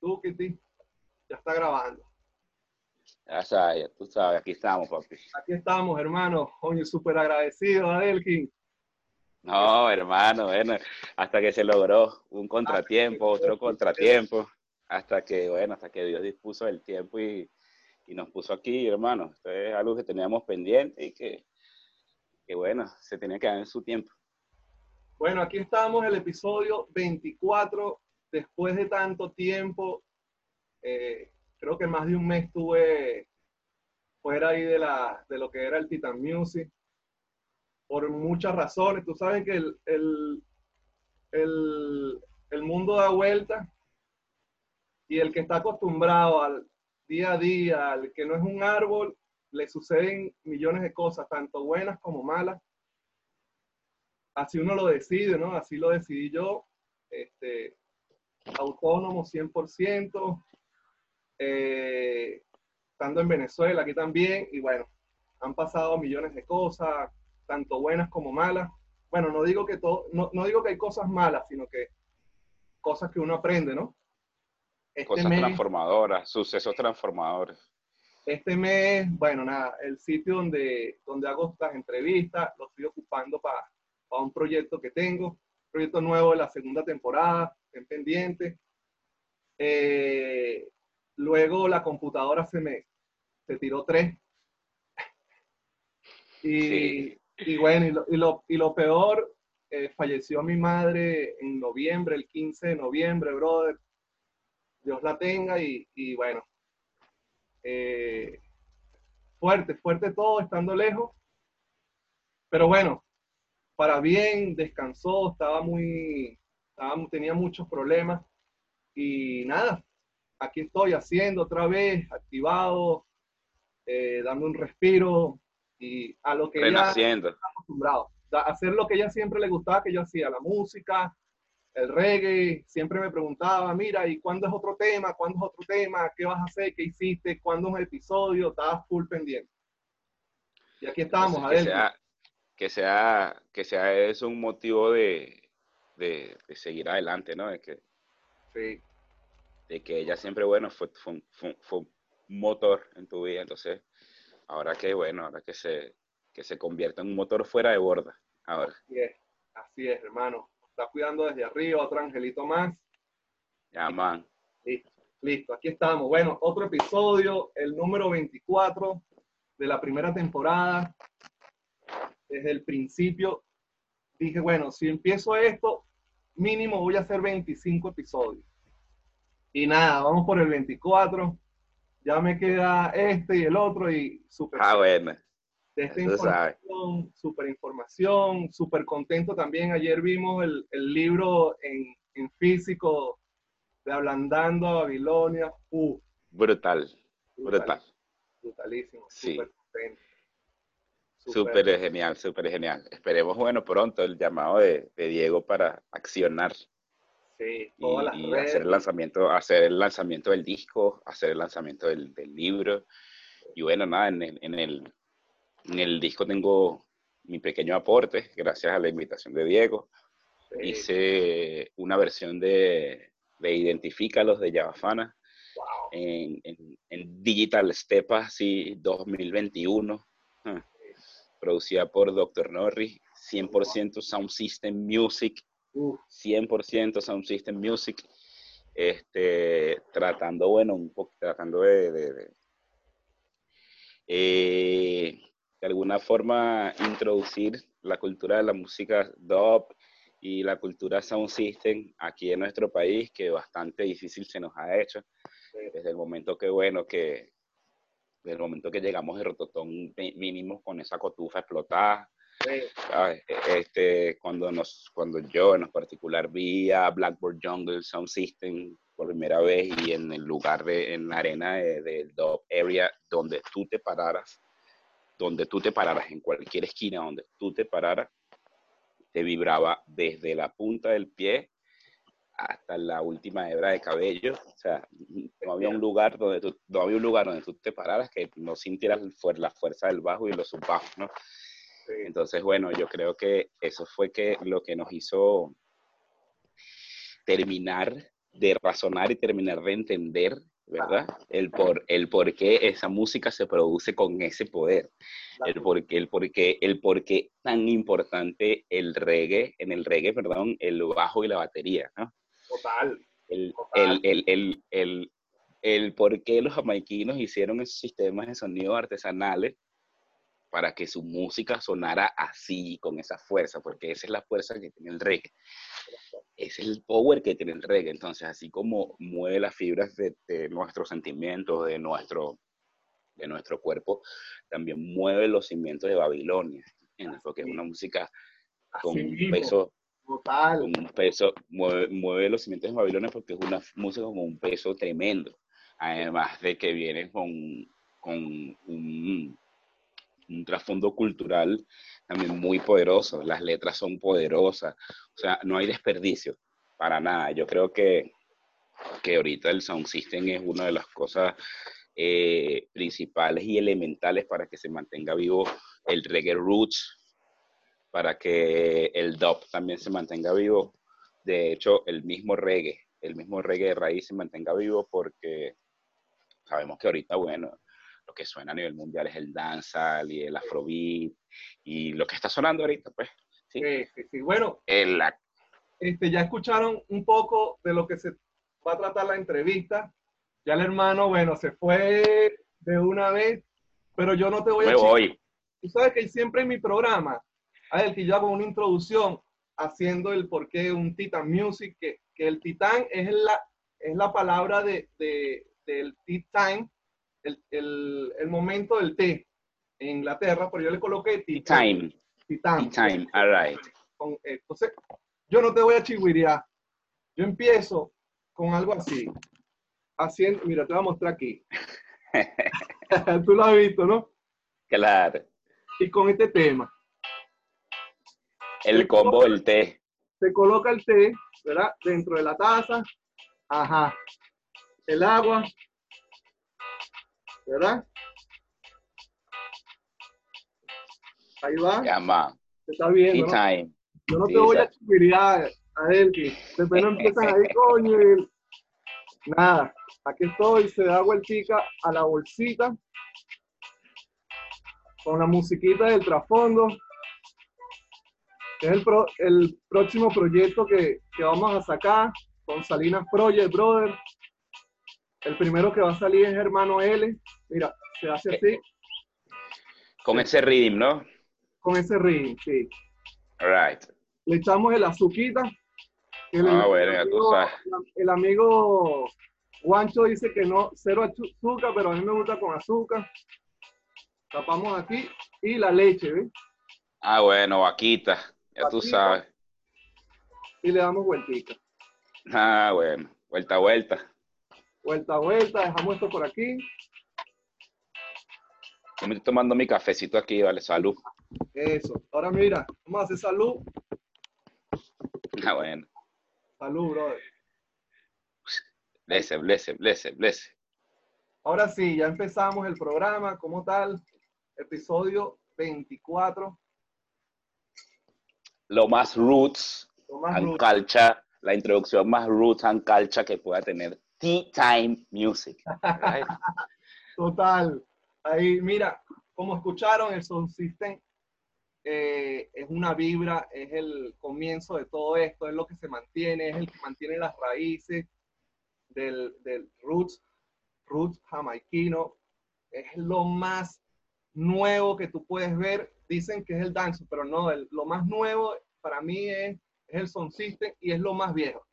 Tú, Kitty, ya está grabando. Ya sabes, tú sabes, aquí estamos, papi. Aquí estamos, hermano. Oye, súper agradecido, Adelkin. No, hermano, bueno, hasta que se logró un contratiempo, otro contratiempo, hasta que, bueno, hasta que Dios dispuso el tiempo y, y nos puso aquí, hermano. Esto es algo que teníamos pendiente y que, que, bueno, se tenía que dar en su tiempo. Bueno, aquí estamos, el episodio 24, después de tanto tiempo, eh, creo que más de un mes estuve fuera ahí de, la, de lo que era el Titan Music, por muchas razones. Tú sabes que el, el, el, el mundo da vuelta y el que está acostumbrado al día a día, al que no es un árbol, le suceden millones de cosas, tanto buenas como malas. Así uno lo decide, ¿no? Así lo decidí yo. Este, autónomo 100%, eh, estando en Venezuela, aquí también, y bueno, han pasado millones de cosas, tanto buenas como malas. Bueno, no digo que todo, no, no digo que hay cosas malas, sino que cosas que uno aprende, ¿no? Este cosas mes, transformadoras, sucesos transformadores. Este mes, bueno, nada, el sitio donde, donde hago estas entrevistas, lo estoy ocupando para, para un proyecto que tengo, proyecto nuevo de la segunda temporada, en pendiente. Eh, luego la computadora se me se tiró tres. Y, sí. y bueno, y lo, y lo, y lo peor, eh, falleció mi madre en noviembre, el 15 de noviembre, brother. Dios la tenga y, y bueno, eh, fuerte, fuerte todo, estando lejos. Pero bueno, para bien, descansó, estaba muy, estaba, tenía muchos problemas y nada, aquí estoy haciendo otra vez, activado, eh, dando un respiro y a lo que ella está acostumbrado, a hacer lo que ella siempre le gustaba que yo hacía, la música, el reggae, siempre me preguntaba, mira, ¿y cuándo es otro tema? ¿Cuándo es otro tema? ¿Qué vas a hacer? ¿Qué hiciste? ¿Cuándo es un episodio? Estaba full pendiente. Y aquí estamos, Entonces, que, sea, que sea, que sea eso un motivo de, de, de, seguir adelante, ¿no? De que, sí. de que ella siempre, bueno, fue, fue, fue, fue, un motor en tu vida, entonces, ahora que, bueno, ahora que se, que se convierta en un motor fuera de borda, ahora. Así es, así es, hermano está cuidando desde arriba, otro angelito más. Ya, man. Listo, listo, aquí estamos. Bueno, otro episodio, el número 24 de la primera temporada. Desde el principio dije, bueno, si empiezo esto, mínimo voy a hacer 25 episodios. Y nada, vamos por el 24. Ya me queda este y el otro y súper. Ah, bueno de esta información, super información, súper contento también. Ayer vimos el, el libro en, en, físico de Ablandando a Babilonia. Uh, brutal, brutal. Brutalísimo, sí. súper contento. Súper genial, súper genial. Esperemos, bueno, pronto el llamado de, de Diego para accionar. Sí, todas y, las y redes. hacer el lanzamiento, hacer el lanzamiento del disco, hacer el lanzamiento del, del libro. Y bueno, nada, en el, en el, en el disco tengo mi pequeño aporte, gracias a la invitación de Diego. Sí. Hice una versión de, de Identifícalos de Yavafana wow. en, en, en, Digital Stepa, sí, 2021, sí. Producida por Dr. Norris, 100% Sound System Music, uh. 100% Sound System Music, este, tratando, bueno, un poco, tratando de, de, de eh, de alguna forma introducir la cultura de la música dub y la cultura sound system aquí en nuestro país, que bastante difícil se nos ha hecho. Desde el momento que, bueno, que desde el momento que llegamos de Rototón mínimo con esa cotufa explotada, sí. este, cuando, nos, cuando yo en particular vi a Blackboard Jungle Sound System por primera vez y en el lugar de, en la arena del de Dub Area donde tú te pararas, donde tú te pararas, en cualquier esquina donde tú te pararas, te vibraba desde la punta del pie hasta la última hebra de cabello. O sea, no había un lugar donde tú, no había un lugar donde tú te pararas que no sintieras la fuerza del bajo y los subbajos, ¿no? Entonces, bueno, yo creo que eso fue que lo que nos hizo terminar de razonar y terminar de entender, ¿verdad? El por, el por qué esa música se produce con ese poder. El por, qué, el, por qué, el por qué tan importante el reggae, en el reggae, perdón, el bajo y la batería, ¿no? Total. El, el, el, el, el, el por qué los jamaiquinos hicieron esos sistemas de sonido artesanales para que su música sonara así, con esa fuerza, porque esa es la fuerza que tiene el reggae. Ese es el power que tiene el reggae. Entonces, así como mueve las fibras de, de nuestros sentimientos, de nuestro, de nuestro cuerpo, también mueve los cimientos de Babilonia, porque es una música con un peso Total. con un peso, mueve, mueve los cimientos de Babilonia porque es una música con un peso tremendo. Además de que viene con, con un, un trasfondo cultural también muy poderoso. Las letras son poderosas. O sea, no hay desperdicio para nada. Yo creo que, que ahorita el sound system es una de las cosas eh, principales y elementales para que se mantenga vivo el reggae roots, para que el dub también se mantenga vivo. De hecho, el mismo reggae, el mismo reggae de raíz se mantenga vivo porque sabemos que ahorita, bueno, lo que suena a nivel mundial es el dancehall y el afrobeat y lo que está sonando ahorita, pues, sí. Sí, sí. Bueno, El, la- este, ya escucharon un poco de lo que se va a tratar la entrevista. Ya el hermano, bueno, se fue de una vez, pero yo no te voy a me chi- voy. Tú sabes que siempre en mi programa, a ver, que yo hago una introducción haciendo el por qué un Titan Music, que, que el Titán es la, es la palabra de, de- del tea time, el, el, el momento del té en Inglaterra, pero yo le coloqué Titán. Time, Titán. time, all right. Eh, entonces, yo no te voy a chigüirear. Yo empiezo con algo así. Haciendo, mira, te voy a mostrar aquí. Tú lo has visto, ¿no? Claro. Y con este tema. El combo del té. Se coloca el té, ¿verdad? Dentro de la taza. Ajá. El agua. ¿Verdad? Ahí va. Llama. Se está viendo, ¿no? time. Yo no Sí, te voy a exacto. chigüirear, Adelki. Después no empiezan ahí, coño. y- Nada. Aquí estoy, se da vueltica a la bolsita. Con la musiquita del trasfondo. Es el, pro- el próximo proyecto que, que vamos a sacar con Salinas Project, brother. El primero que va a salir es Hermano L. Mira, se hace así, Con ese rhythm, ¿no? con ese ring, sí. All right. le echamos el azuquita. El, Ah, bueno, tú amigo, el amigo Juancho dice que no, cero azúcar, pero a mí me gusta con azúcar. Tapamos aquí y la leche, ¿ves? Ah, bueno, vaquita. Ya tú sabes. Y le damos vueltica. Ah, bueno. Vuelta a vuelta. Vuelta a vuelta, dejamos esto por aquí. Yo me estoy tomando mi cafecito aquí, vale, salud. Eso. Ahora mira, vamos a hacer salud. Ah, bueno. Salud, brother. Blesse, blesse, blesse, blesse. Ahora sí, ya empezamos el programa como tal. Episodio 24. Lo más roots Lo más and rudo. culture, la introducción más roots and culture que pueda tener Tea Time Music. Right? Total. Ahí, mira, como escucharon, el Sound System eh, es una vibra, es el comienzo de todo esto, es lo que se mantiene, es el que mantiene las raíces del, del roots, roots jamaiquino. Es lo más nuevo que tú puedes ver. Dicen que es el dance, pero no, el- lo más nuevo para mí es, es el Sound System y es lo más viejo.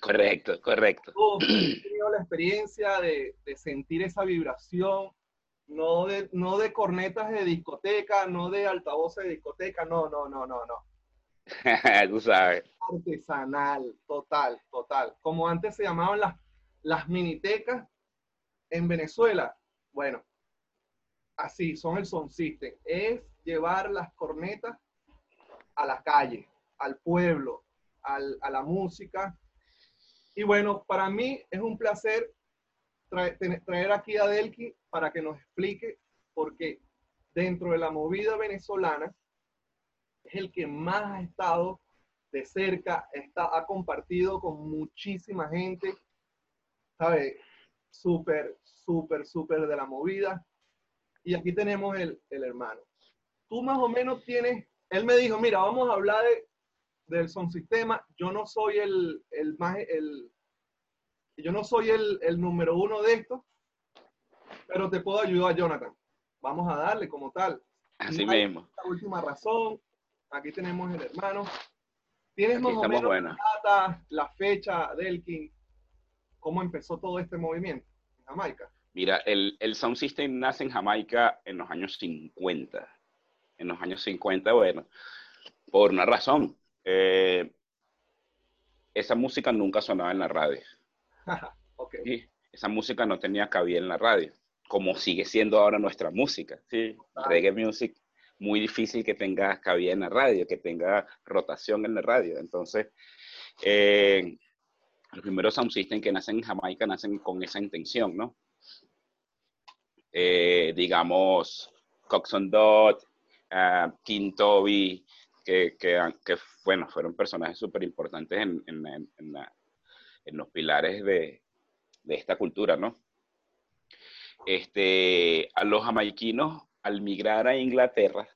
Correcto, correcto. Uf, he tenido la experiencia de, de sentir esa vibración, no de, no de cornetas de discoteca, no de altavoces de discoteca, no, no, no, no, no. tú sabes. Artesanal, total, total. Como antes se llamaban las, las minitecas en Venezuela. Bueno, así son el son system. Es llevar las cornetas a la calle, al pueblo, a la música. Y bueno, para mí es un placer traer aquí a Delki para que nos explique, porque dentro de la movida venezolana es el que más ha estado de cerca, está, ha compartido con muchísima gente, ¿sabes? Súper, súper, súper de la movida. Y aquí tenemos el, el hermano. Tú más o menos tienes, él me dijo, mira, vamos a hablar de, del son sistema. Yo no soy el, el más, el, yo no soy el, el número uno de esto, pero te puedo ayudar, Jonathan. Vamos a darle como tal. Así mismo. La última razón. Aquí tenemos el hermano. ¿Tienes más o menos la data, la fecha del King? ¿Cómo empezó todo este movimiento en Jamaica? Mira, el, el Sound System nace en Jamaica en los años 50. En los años 50, bueno, por una razón. Eh, esa música nunca sonaba en la radio. ok. Sí, esa música no tenía cabida en la radio, como sigue siendo ahora nuestra música. Sí, reggae music, muy difícil que tenga cabida en la radio, que tenga rotación en la radio. Entonces, eh, los primeros sound system que nacen en Jamaica nacen con esa intención, ¿no? Eh, digamos, Coxon Dot, ah, King Toby, que, que, bueno, fueron personajes súper importantes en, en, en- en la- en los pilares de, de esta cultura, ¿no? Este, a los jamaiquinos, al migrar a Inglaterra,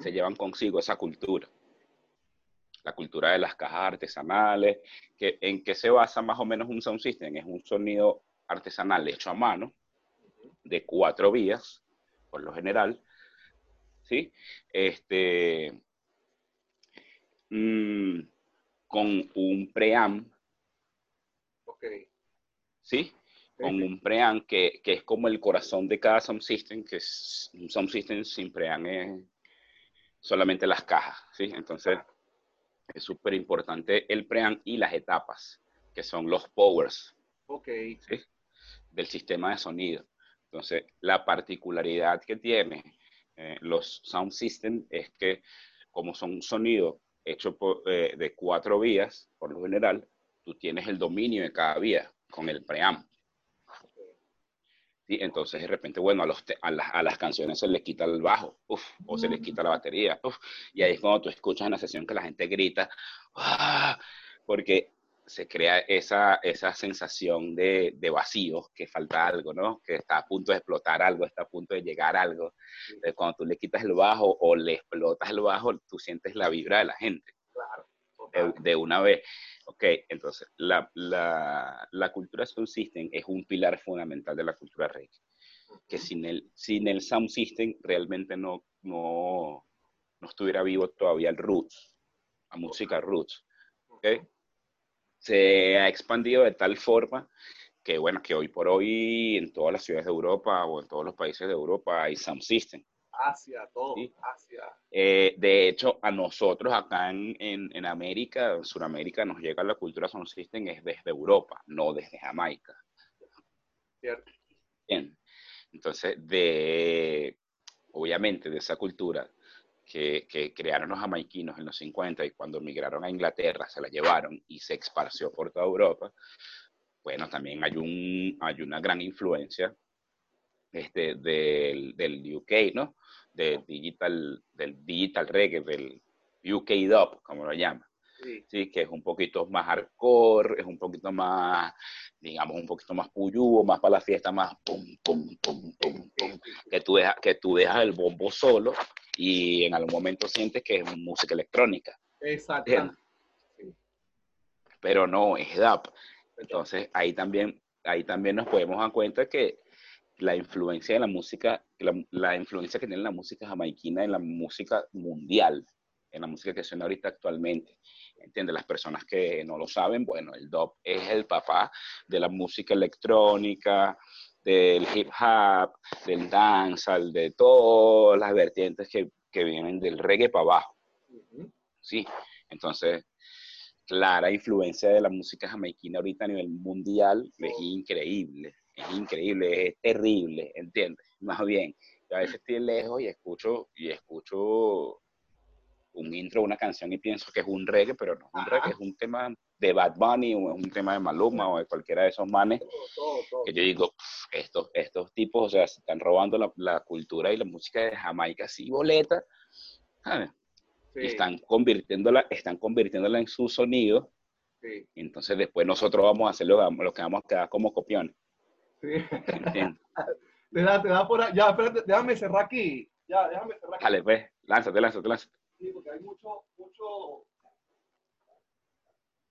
se llevan consigo esa cultura. La cultura de las cajas artesanales, que, ¿en qué se basa más o menos un sound system? Es un sonido artesanal hecho a mano, de cuatro vías, por lo general, ¿sí? Este, mm, con un preamp, Ok. ¿sí? Con un preamp que, que es como el corazón de cada sound system, que es un sound system sin preamp es solamente las cajas, ¿sí? Entonces, es súper importante el preamp y las etapas, que son los powers, Ok. ¿sí? del sistema de sonido. Entonces, la particularidad que tiene eh, los sound system es que como son sonido hecho eh, de cuatro vías, por lo general, tú tienes el dominio de cada vía con el preamp. ¿sí? Entonces, de repente, bueno, a, las, a las canciones se les quita el bajo, o se les quita la batería, uf, y ahí es cuando tú escuchas en la sesión que la gente grita, "Ah", porque se crea esa, esa sensación de, de vacío, que falta algo, ¿no? Que está a punto de explotar algo, está a punto de llegar algo. Entonces, cuando tú le quitas el bajo o le explotas el bajo, tú sientes la vibra de la gente Claro. de, una vez. Ok, entonces, la, la, la cultura sound system es un pilar fundamental de la cultura reggae. Que sin el, sin el sound system realmente no, no, no estuviera vivo todavía el roots, la música roots. ¿ok? Se ha expandido de tal forma que, bueno, que hoy por hoy en todas las ciudades de Europa o en todos los países de Europa hay sound system. Asia, todo. Sí. Asia. Eh, de hecho, a nosotros acá en, en, en América, en Sudamérica, nos llega la cultura sound system es desde Europa, no desde Jamaica. Cierto. Bien. Entonces, de, obviamente, de esa cultura que, crearon los jamaiquinos en los 50 y cuando migraron a Inglaterra se la llevaron y se esparció por toda Europa, bueno, también hay, un, hay una gran influencia este, del, del UK, ¿no? Del digital, del digital reggae, del UK dub, como lo llaman. Sí. Sí, que es un poquito más hardcore, es un poquito más, digamos, un poquito más puyúo, más para la fiesta, más pum, pum, pum, pum, pum, que tú, dejas, que tú dejas el bombo solo y en algún momento sientes que es música electrónica, Exacto. pero no, es DAP. Entonces ahí también, ahí también nos podemos dar cuenta que la influencia de la música, la, la influencia que tiene la música jamaiquina en la música mundial, en la música que suena ahorita actualmente. ¿Entiendes? Las personas que no lo saben, bueno, el dub es el papá de la música electrónica, del hip hop, del dancehall, de todas las vertientes que, que vienen del reggae para abajo. Sí, entonces, clara influencia de la música jamaiquina ahorita a nivel mundial es increíble, es increíble, es terrible, ¿entiendes? Más bien, yo a veces estoy lejos y escucho, y escucho un intro, una canción y pienso que es un reggae, pero no es un Ajá. reggae, es un tema de Bad Bunny o es un tema de Maluma o de cualquiera de esos manes Todo, todo, todo. que yo digo, "Pf, estos, estos tipos, o sea, se están robando la, la cultura y la música de Jamaica así boleta, ¿sabes? están convirtiéndola, están convirtiéndola en su sonido. Entonces después nosotros vamos a hacer lo, lo que vamos a quedar como copiones. Sí. te da, te da por ahí. Ya, espérate, déjame cerrar aquí. Ya, déjame cerrar aquí. Dale, pues, lánzate, lánzate, lánzate. Sí, porque hay mucho, mucho.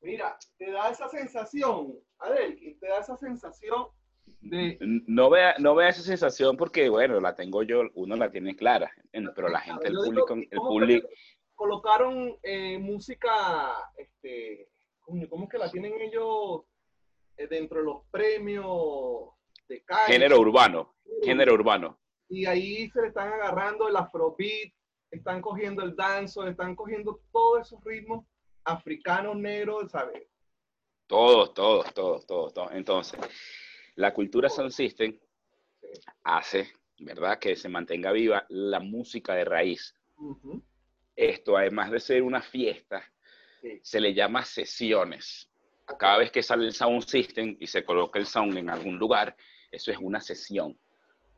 Mira, te da esa sensación, Adel, te da esa sensación de... No vea, no vea esa sensación porque, bueno, la tengo yo, uno la tiene clara, pero la gente, el público, el público... Colocaron eh, música, este, ¿cómo es que la tienen ellos eh, dentro de los premios de calle? Género urbano, género urbano. Y ahí se le están agarrando el afrobeat, están cogiendo el danzo, están cogiendo todos esos ritmos africanos, negros, ¿sabes? Todos, todos, todos, todos, todos. Entonces, la cultura Sound System hace, ¿verdad?, que se mantenga viva la música de raíz. Esto, además de ser una fiesta, se le llama sesiones. Cada vez que sale el Sound System y se coloca el sound en algún lugar, eso es una sesión.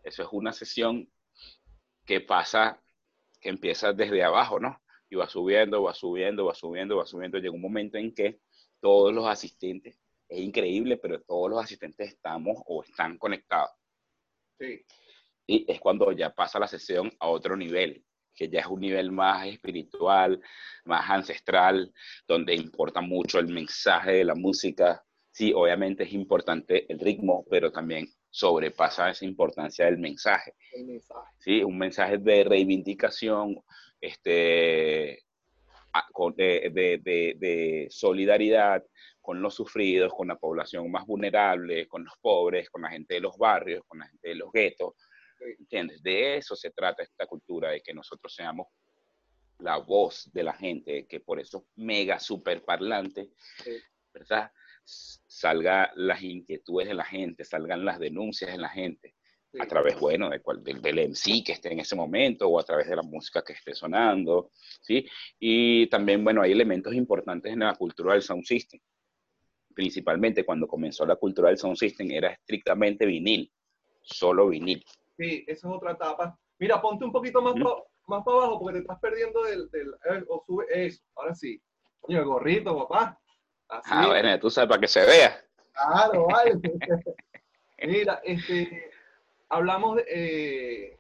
Eso es una sesión que pasa, que empieza desde abajo, ¿no? Y va subiendo, va subiendo, va subiendo, va subiendo. Llega un momento en que todos los asistentes es increíble, pero todos los asistentes estamos o están conectados. Sí. Y es cuando ya pasa la sesión a otro nivel, que ya es un nivel más espiritual, más ancestral, donde importa mucho el mensaje de la música. Sí, obviamente es importante el ritmo, pero también sobrepasa esa importancia del mensaje. El mensaje. Sí, un mensaje de reivindicación, este, de, de, de solidaridad, con los sufridos, con la población más vulnerable, con los pobres, con la gente de los barrios, con la gente de los guetos. ¿Entiendes? De eso se trata esta cultura, de que nosotros seamos la voz de la gente, que por eso mega super parlante, ¿verdad? Salga las inquietudes de la gente, salgan las denuncias de la gente, a través, bueno, de del, del MC que esté en ese momento o a través de la música que esté sonando, ¿sí? Y también, bueno, hay elementos importantes en la cultura del sound system principalmente cuando comenzó la cultura del sound system, era estrictamente vinil, solo vinil. Sí, esa es otra etapa. Mira, ponte un poquito más, más para abajo porque te estás perdiendo del... del eh, o sube eso, ahora sí. Coño, el gorrito, papá. Así ah, bueno, tú sabes para que se vea. Claro, vale. Mira, este, hablamos de... Eh,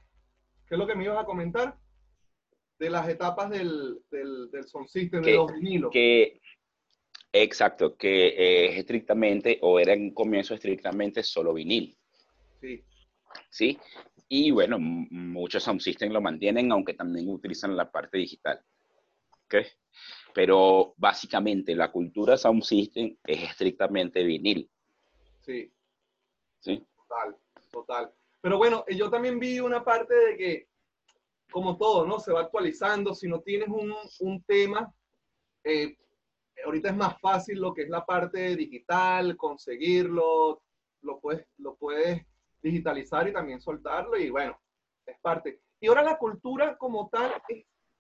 ¿Qué es lo que me ibas a comentar? De las etapas del, del, del sound system, de los vinilos. Que Exacto, que es estrictamente, o era en comienzo estrictamente solo vinil. Sí. ¿Sí? Y bueno, muchos sound system lo mantienen, aunque también utilizan la parte digital. ¿Ok? Pero básicamente la cultura sound system es estrictamente vinil. Sí. Sí. Total, total. Pero bueno, yo también vi una parte de que, como todo, ¿no? Se va actualizando. Si no tienes un, un tema, eh, ahorita es más fácil lo que es la parte digital, conseguirlo, lo puedes, lo puedes digitalizar y también soltarlo y bueno, es parte. Y ahora la cultura como tal,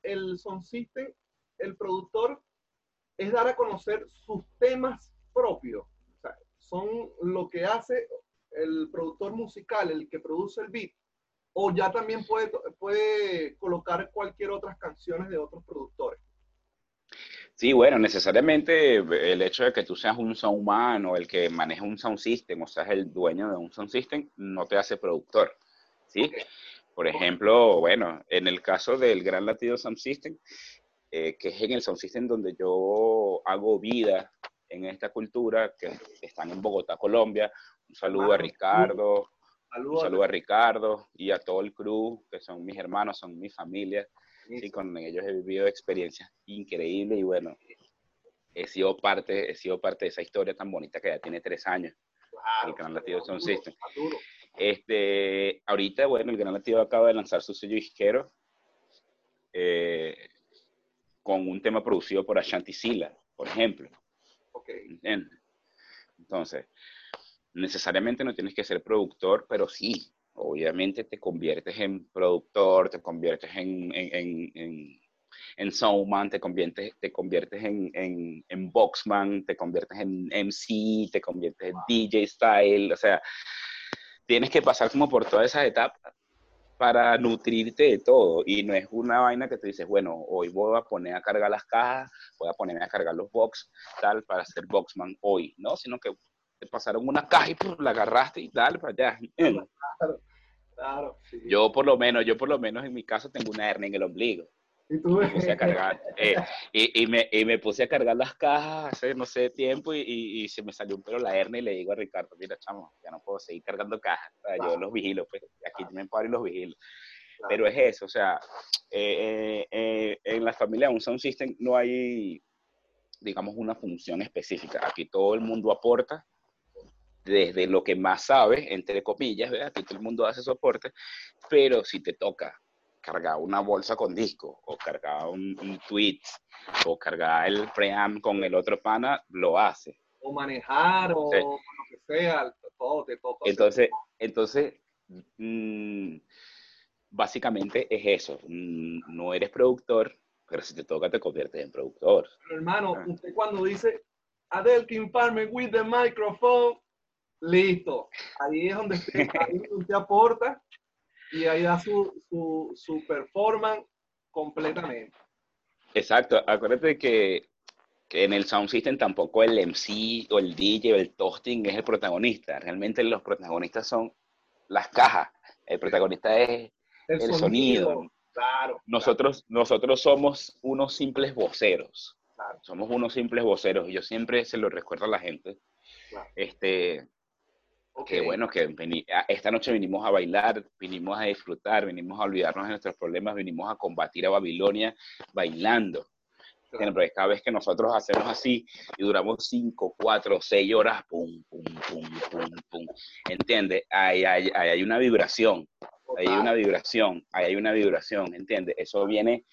el son system, el productor, es dar a conocer sus temas propios. O sea, son lo que hace el productor musical, el que produce el beat, o ya también puede, puede colocar cualquier otras canciones de otros productores. Sí, bueno, necesariamente el hecho de que tú seas un soundman o el que maneja un sound system o seas el dueño de un sound system no te hace productor, ¿sí? Por ejemplo, bueno, en el caso del Gran Latido Sound System, eh, que es en el sound system donde yo hago vida en esta cultura, que están en Bogotá, Colombia. Un saludo a Ricardo, un saludo a Ricardo y a todo el crew, que son mis hermanos, son mi familia. Sí, con ellos he vivido experiencias increíbles y bueno, he sido parte, he sido parte de esa historia tan bonita que ya tiene tres años. el Gran Latido Sound System. Este, ahorita, bueno, el Gran Latido acaba de lanzar su sello disquero eh, con un tema producido por Ashanti Sila, por ejemplo. Okay. Entonces, necesariamente no tienes que ser productor, pero sí, obviamente te conviertes en productor, te conviertes en, en, en, en soundman, te conviertes, te conviertes en, en, en, boxman, te conviertes en MC, te conviertes en DJ style, o sea, tienes que pasar como por todas esas etapas para nutrirte de todo. Y no es una vaina que te dices, bueno, hoy voy a poner a cargar las cajas, voy a ponerme a cargar los box, tal, para ser boxman hoy, ¿no? Sino que te pasaron una caja y la agarraste y tal, para allá. Claro, claro. sí. Yo por lo menos, yo por lo menos en mi caso tengo una hernia en el ombligo. Y tú Me puse a cargar, eh, y, y me, y me puse a cargar las cajas hace no sé tiempo y, se me salió un pelo la hernia y le digo a Ricardo, mira chamo, ya no puedo seguir cargando cajas, o sea, yo los vigilo, pues aquí me paro y los vigilo. Claro. Pero es eso, o sea, eh, eh, en la familia un sound system no hay, digamos, una función específica. Aquí todo el mundo aporta desde lo que más sabe, entre comillas, ¿verdad? Aquí todo el mundo hace soporte, pero si te toca cargar una bolsa con disco, o cargar un, un tweet, o cargar el preamp con el otro pana, lo hace. o manejar o lo que sea, todo toca. hacer. Entonces, entonces mm, básicamente es eso. Mm, No eres productor, pero si te toca te conviertes en productor. Pero, hermano, Ah. usted cuando dice Adelkin Farmer with the microphone, listo. Ahí es donde usted, ahí es donde usted aporta y ahí da su, su, su performance completamente. Exacto. Acuérdate que, que en el sound system tampoco el MC o el DJ o el toasting es el protagonista. Realmente los protagonistas son las cajas. El protagonista es El, el sonido. Claro. Nosotros, nosotros somos unos simples voceros. Claro. Somos unos simples voceros. Y yo siempre se lo recuerdo a la gente. Claro. Este, Ok. que bueno, que esta noche vinimos a bailar, vinimos a disfrutar, vinimos a olvidarnos de nuestros problemas, vinimos a combatir a Babilonia bailando. Claro. Cada vez que nosotros hacemos así y duramos 5, 4, 6 horas, pum, pum, pum, pum, pum, ¿entiendes? Ahí hay, ahí hay una vibración, ahí hay una vibración, ahí hay una vibración, ¿entiendes? Eso viene,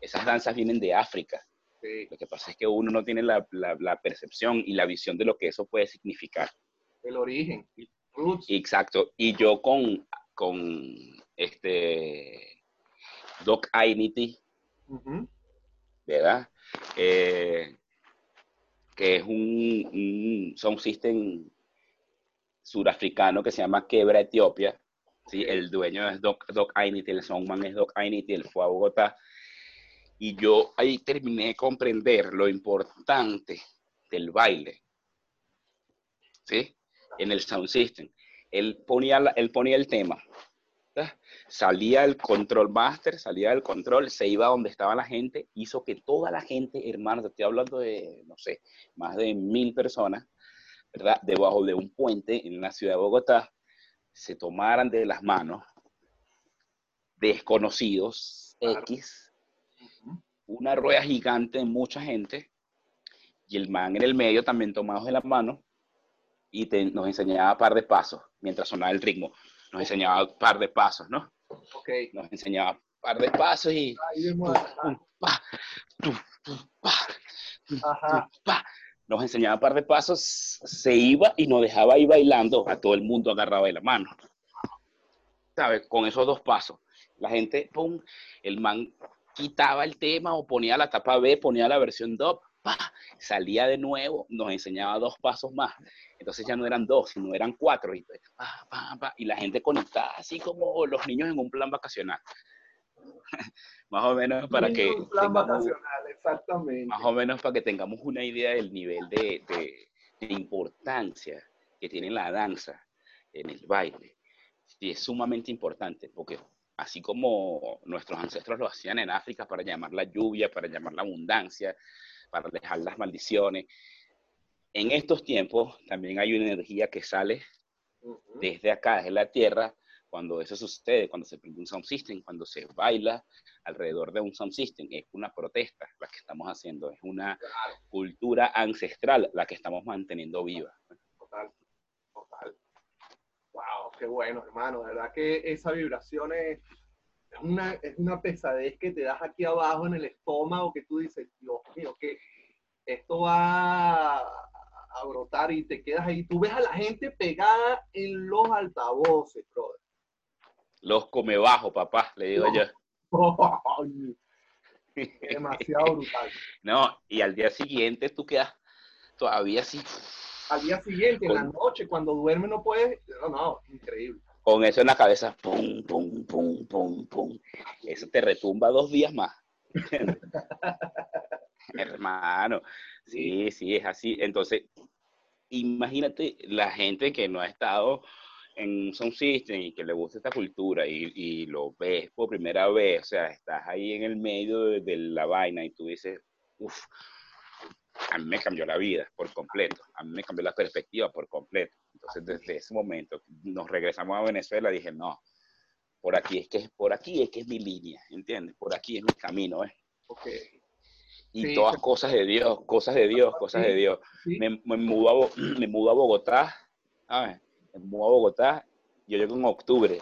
esas danzas vienen de África. Sí, Lo que pasa es que uno no tiene la, la- la percepción y la visión de lo que eso puede significar. El origen. Roots. Exacto. Y yo con, con este Doc Ainity. ¿verdad? Eh, que es un, un sound system surafricano que se llama Quebra Etiopía. ¿sí? El dueño es Doc, Doc Ainity, el soundman es Doc Ainity, él fue a Bogotá. Y yo ahí terminé de comprender lo importante del baile. ¿Sí? En el sound system. Él ponía, la- él ponía el tema. ¿verdad? Salía el control master, salía del control, se iba donde estaba la gente, hizo que toda la gente, hermano, te estoy hablando de, no sé, más de mil personas, ¿verdad? Debajo de un puente en la ciudad de Bogotá, se tomaran de las manos desconocidos Claro. X, una rueda gigante de mucha gente, y el man en el medio también tomados de las manos, y te- nos enseñaba par de pasos mientras sonaba el ritmo. Nos enseñaba par de pasos, ¿no? Ok. Nos enseñaba par de pasos y. Nos enseñaba par de pasos, se iba y nos dejaba ahí bailando, a todo el mundo agarraba de la mano. ¿Sabes? Con esos dos pasos. La gente, pum, el man quitaba el tema o ponía la tapa B, ponía la versión pa, salía de nuevo, nos enseñaba dos pasos más. Entonces ya no eran dos, sino eran cuatro. Y, pa, pa, pa, y la gente conectada, así como los niños en un plan vacacional. más o menos para que Un plan tengamos, vacacional, exactamente. más o menos para que tengamos una idea del nivel de, de- de importancia que tiene la danza en el baile. Y es sumamente importante, porque así como nuestros ancestros lo hacían en África para llamar la lluvia, para llamar la abundancia, para alejar las maldiciones, en estos tiempos también hay una energía que sale desde acá, desde la tierra, cuando eso sucede, cuando se prende un sound system, cuando se baila alrededor de un sound system, es una protesta la que estamos haciendo, es una cultura ancestral la que estamos manteniendo viva. Total, total. Wow, qué bueno, hermano. De verdad que esa vibración es, es una, es una pesadez que te das aquí abajo en el estómago que tú dices, Dios mío, que esto va a brotar y te quedas ahí. Tú ves a la gente pegada en los altavoces, brother. Los come bajo, papá, le digo No. yo. Demasiado brutal. No, y al día siguiente tú quedas todavía así. Al día siguiente, en la noche, cuando duermes no puedes, no, no, increíble. Con eso en la cabeza, pum, pum, pum, pum, pum. Eso te retumba dos días más. Hermano, sí, sí, es así. Entonces, imagínate la gente que no ha estado en Sound System y que le gusta esta cultura y, lo ves por primera vez, o sea, estás ahí en el medio de, la vaina y tú dices, uff, a mí me cambió la vida por completo, a mí me cambió la perspectiva por completo. Entonces, desde ese momento nos regresamos a Venezuela, dije, no, por aquí es que por aquí es que es mi línea, ¿entiendes? Por aquí es mi camino, ¿eh? Okay. Y todas cosas de Dios, cosas de Dios, cosas de Dios. Me, me, mudo a, me mudo a Bogotá, ¿sabes? Me mudo a Bogotá, yo llego en octubre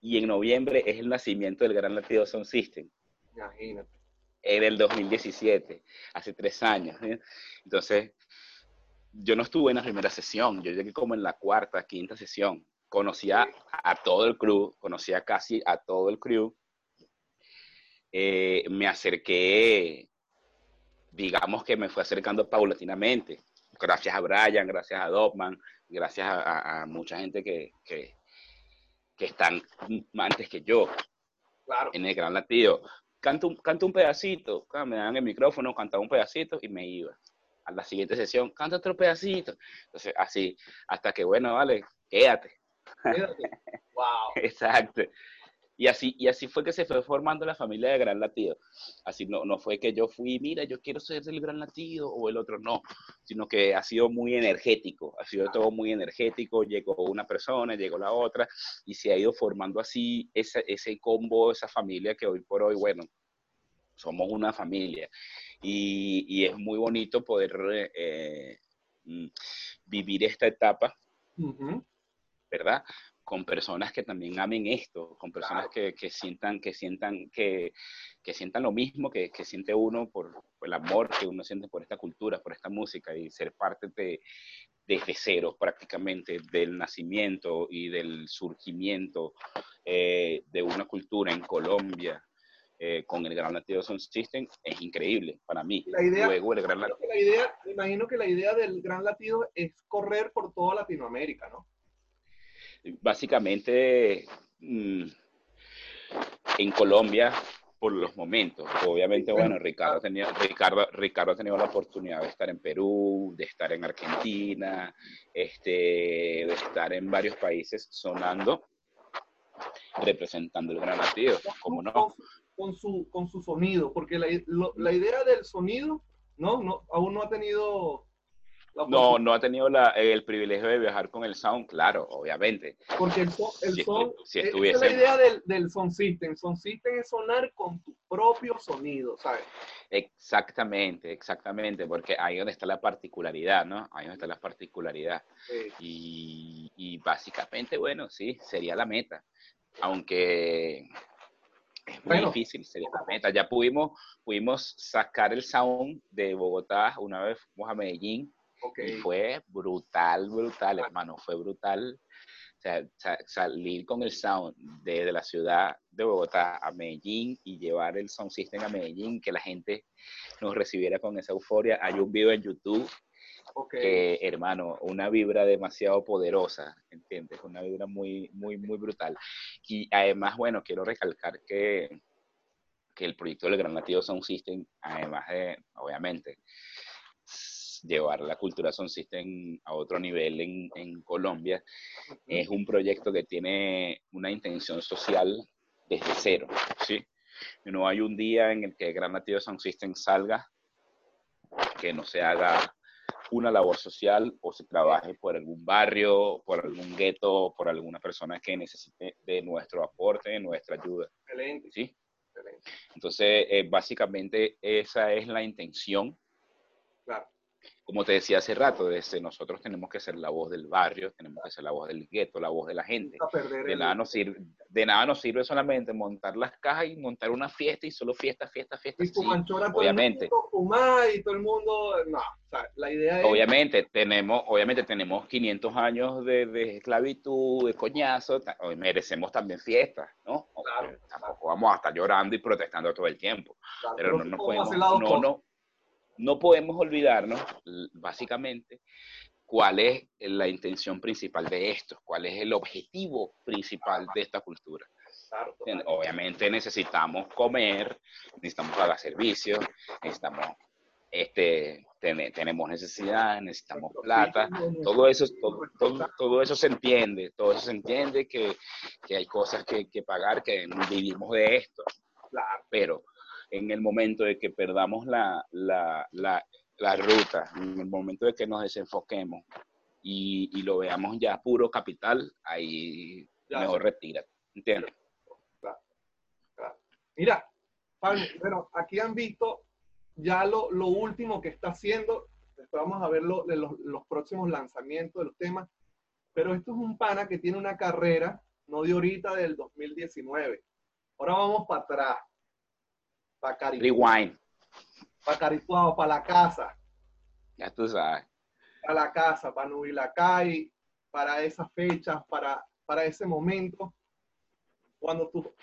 y en noviembre es el nacimiento del Gran Latido Sound System. Imagínate. En el 2017, hace tres años. ¿eh? Entonces, yo no estuve en la primera sesión, yo llegué como en la cuarta, quinta sesión. Conocía a todo el crew, conocía casi a todo el crew. Eh, me acerqué digamos que me fue acercando paulatinamente. Gracias a Brian, gracias a Dopman, gracias a, mucha gente que, que, están antes que yo claro. en el Gran Latido. Canto, canto un pedacito, me dan el micrófono, cantaba un pedacito y me iba. A la siguiente sesión, canta otro pedacito. Entonces, así, hasta que, bueno, vale, quédate. Quédate. Wow. Exacto. Y así, y así fue que se fue formando la familia de Gran Latido. Así no, no fue que yo fui, mira, yo quiero ser del Gran Latido o el otro no, sino que ha sido muy energético, ha sido todo muy energético, llegó una persona, llegó la otra y se ha ido formando así ese, ese combo, esa familia que hoy por hoy, bueno, somos una familia. Y, y es muy bonito poder eh, mm, vivir esta etapa, ¿verdad? con personas que también amen esto, con personas que, que, sientan, que sientan, que, que sientan lo mismo que, que siente uno por, el amor que uno siente por esta cultura, por esta música y ser parte de, desde cero prácticamente del nacimiento y del surgimiento eh, de una cultura en Colombia. Eh, con el Gran Latino Sound System es increíble para mí. La idea, Luego el Gran Latino. La idea, me imagino que la idea del Gran Latido es correr por toda Latinoamérica, ¿no? básicamente mm, en Colombia por los momentos. Obviamente, bueno, Ricardo, tenía, Ricardo, Ricardo ha tenido la oportunidad de estar en Perú, de estar en Argentina, este, de estar en varios países sonando, representando el gran latido, como no. Con su, con su sonido, porque la, la idea del sonido, ¿no? no aún no ha tenido no, no ha tenido el privilegio de viajar con el sound, claro, obviamente. Porque el, el sound, es la idea del, del sound system. Sound system es sonar con tu propio sonido, ¿sabes? Exactamente, exactamente, porque ahí donde está la particularidad, ¿no? Ahí donde está la particularidad. Y, y básicamente, bueno, sí, sería la meta. Aunque es muy difícil, sería la meta. Ya pudimos, pudimos sacar el sound de Bogotá, una vez fuimos a Medellín, y fue brutal, brutal, hermano, fue brutal. O sea, salir con el sound desde la ciudad de Bogotá a Medellín y llevar el sound system a Medellín, que la gente nos recibiera con esa euforia. Hay un video en YouTube que, hermano, una vibra demasiado poderosa, ¿entiendes? Una vibra muy, muy, muy brutal. Y además, bueno, quiero recalcar que, que el proyecto del Gran Latido Sound System, además de, obviamente, llevar la cultura Son System a otro nivel en, en Colombia. Es un proyecto que tiene una intención social desde cero, ¿sí? No hay un día en el que Gran Nativo Sound System salga que no se haga una labor social o se trabaje por algún barrio, por algún gueto, por alguna persona que necesite de nuestro aporte, de nuestra ayuda. Excelente. ¿Sí? Excelente. Entonces, eh, básicamente esa es la intención. Claro como te decía hace rato, desde nosotros tenemos que ser la voz del barrio, tenemos que ser la voz del gueto, la voz de la gente. De nada, nos sirve, de nada nos sirve solamente montar las cajas y montar una fiesta y solo fiesta, fiesta, fiesta. Y sí, obviamente. fumar y todo el mundo, no, o sea, la idea es... Obviamente tenemos, obviamente tenemos 500 años de, esclavitud, de coñazo, merecemos también fiestas, ¿no? Claro, Tampoco vamos a estar llorando y protestando todo el tiempo. pero no nos podemos, no, no, no podemos olvidarnos, básicamente, cuál es la intención principal de esto, cuál es el objetivo principal de esta cultura. Obviamente necesitamos comer, necesitamos pagar servicios, necesitamos, este, tenemos necesidad, necesitamos plata, todo eso, todo, todo, eso se entiende, todo eso se entiende que, que hay cosas que, que, pagar, que vivimos de esto. Pero en el momento de que perdamos la, la, la, la ruta, en el momento de que nos desenfoquemos y, y lo veamos ya puro capital, ahí mejor retira, ¿entiendes? Mira, bueno, aquí han visto ya lo, lo, último que está haciendo. Después vamos a ver los, los, próximos lanzamientos de los temas. Pero esto es un pana que tiene una carrera, no de ahorita, del 2019. Ahora vamos para atrás. Para Caricuao. Para para la casa. Ya tú sabes. Para la casa, para Nubilacay, para esas fechas, para, para ese momento. Cuando tú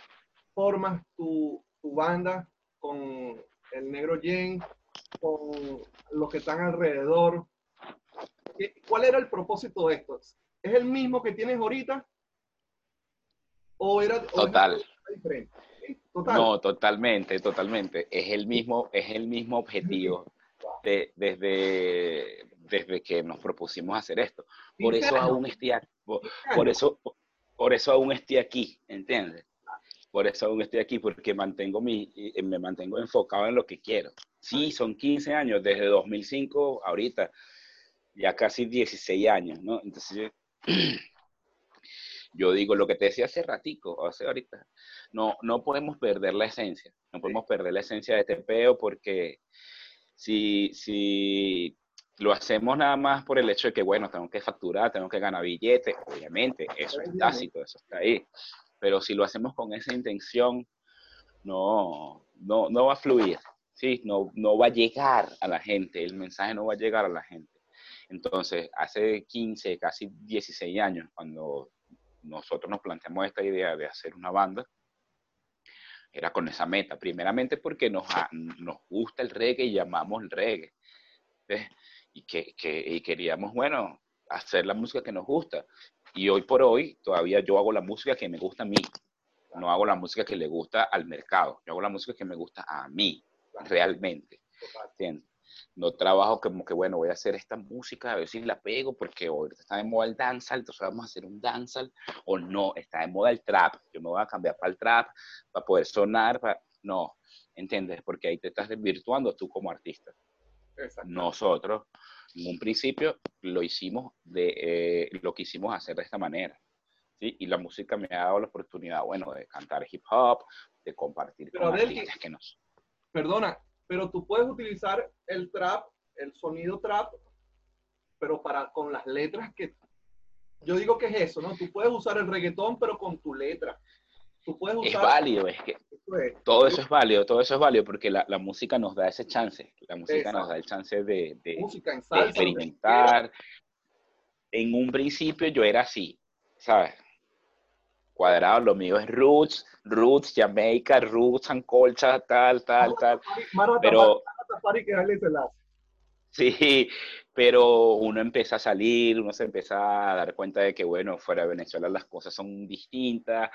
formas tu, banda con el negro Jen, con los que están alrededor. ¿Cuál era el propósito de esto? ¿Es el mismo que tienes ahorita? ¿O era, Total. diferente? No, totalmente, totalmente. Es el mismo, es el mismo objetivo de, desde, desde que nos propusimos hacer esto. Por eso aún estoy por eso, por eso aún estoy aquí, ¿entiendes? Por eso aún estoy aquí, porque mantengo mi, me mantengo enfocado en lo que quiero. Sí, son 15 años, desde 2005 ahorita, ya casi 16 años, ¿no? Entonces, yo digo lo que te decía hace ratico, hace ahorita, no, no podemos perder la esencia, no podemos perder la esencia de este peo porque si, si lo hacemos nada más por el hecho de que, bueno, tengo que facturar, tengo que ganar billetes, obviamente, eso es tácito, eso está ahí pero si lo hacemos con esa intención, no, no, no va a fluir, ¿sí? No, no va a llegar a la gente, el mensaje no va a llegar a la gente. Entonces, hace 15, casi 16 años, cuando nosotros nos planteamos esta idea de hacer una banda, era con esa meta, primeramente porque nos, nos gusta el reggae y llamamos el reggae. Y, que, que, y queríamos, bueno, hacer la música que nos gusta. Y hoy por hoy todavía yo hago la música que me gusta a mí. No hago la música que le gusta al mercado. Yo hago la música que me gusta a mí, realmente. ¿Entiendes? No trabajo como que, bueno, voy a hacer esta música, a ver si la pego, porque ahorita está de moda el dancehall, entonces vamos a hacer un dancehall. O no, está de moda el trap. Yo me voy a cambiar para el trap, para poder sonar. Para... No, ¿entiendes? Porque ahí te estás desvirtuando tú como artista. Nosotros en un principio lo hicimos de, eh, lo quisimos hacer de esta manera. ¿sí? Y la música me ha dado la oportunidad, bueno, de cantar hip hop, de compartir pero con artistas que nos... Perdona, pero tú puedes utilizar el trap, el sonido trap, pero para con las letras que... Yo digo que es eso, ¿no? Tú puedes usar el reggaetón, pero con tu letra. Tú puedes usar... Es válido, es que todo eso es válido, todo eso es válido porque la, la música nos da ese chance, la música nos da el chance de, de, experimentar. En un principio yo era así, ¿sabes? Cuadrado, lo mío es roots, roots, Jamaica, roots, ancolcha, tal, tal, tal. Pero... Sí, pero uno empieza a salir, uno se empieza a dar cuenta de que, bueno, fuera de Venezuela las cosas son distintas,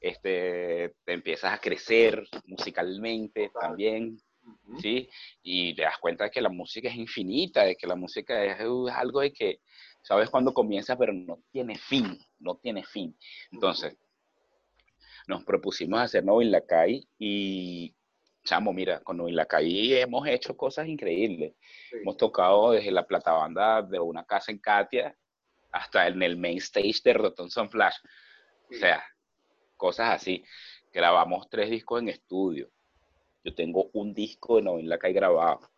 este, te empiezas a crecer musicalmente también, ¿sí? Y te das cuenta de que la música es infinita, de que la música es algo de que sabes cuándo comienza, pero no tiene fin, no tiene fin. Entonces, nos propusimos hacer Novo en la calle y chamo, mira, con la calle hemos hecho cosas increíbles. Hemos tocado desde la platabanda de una casa en Katia hasta en el main stage de Rotom Flash. O sea, cosas así. Grabamos tres discos en estudio. Yo tengo un disco de Novin La Calle grabado,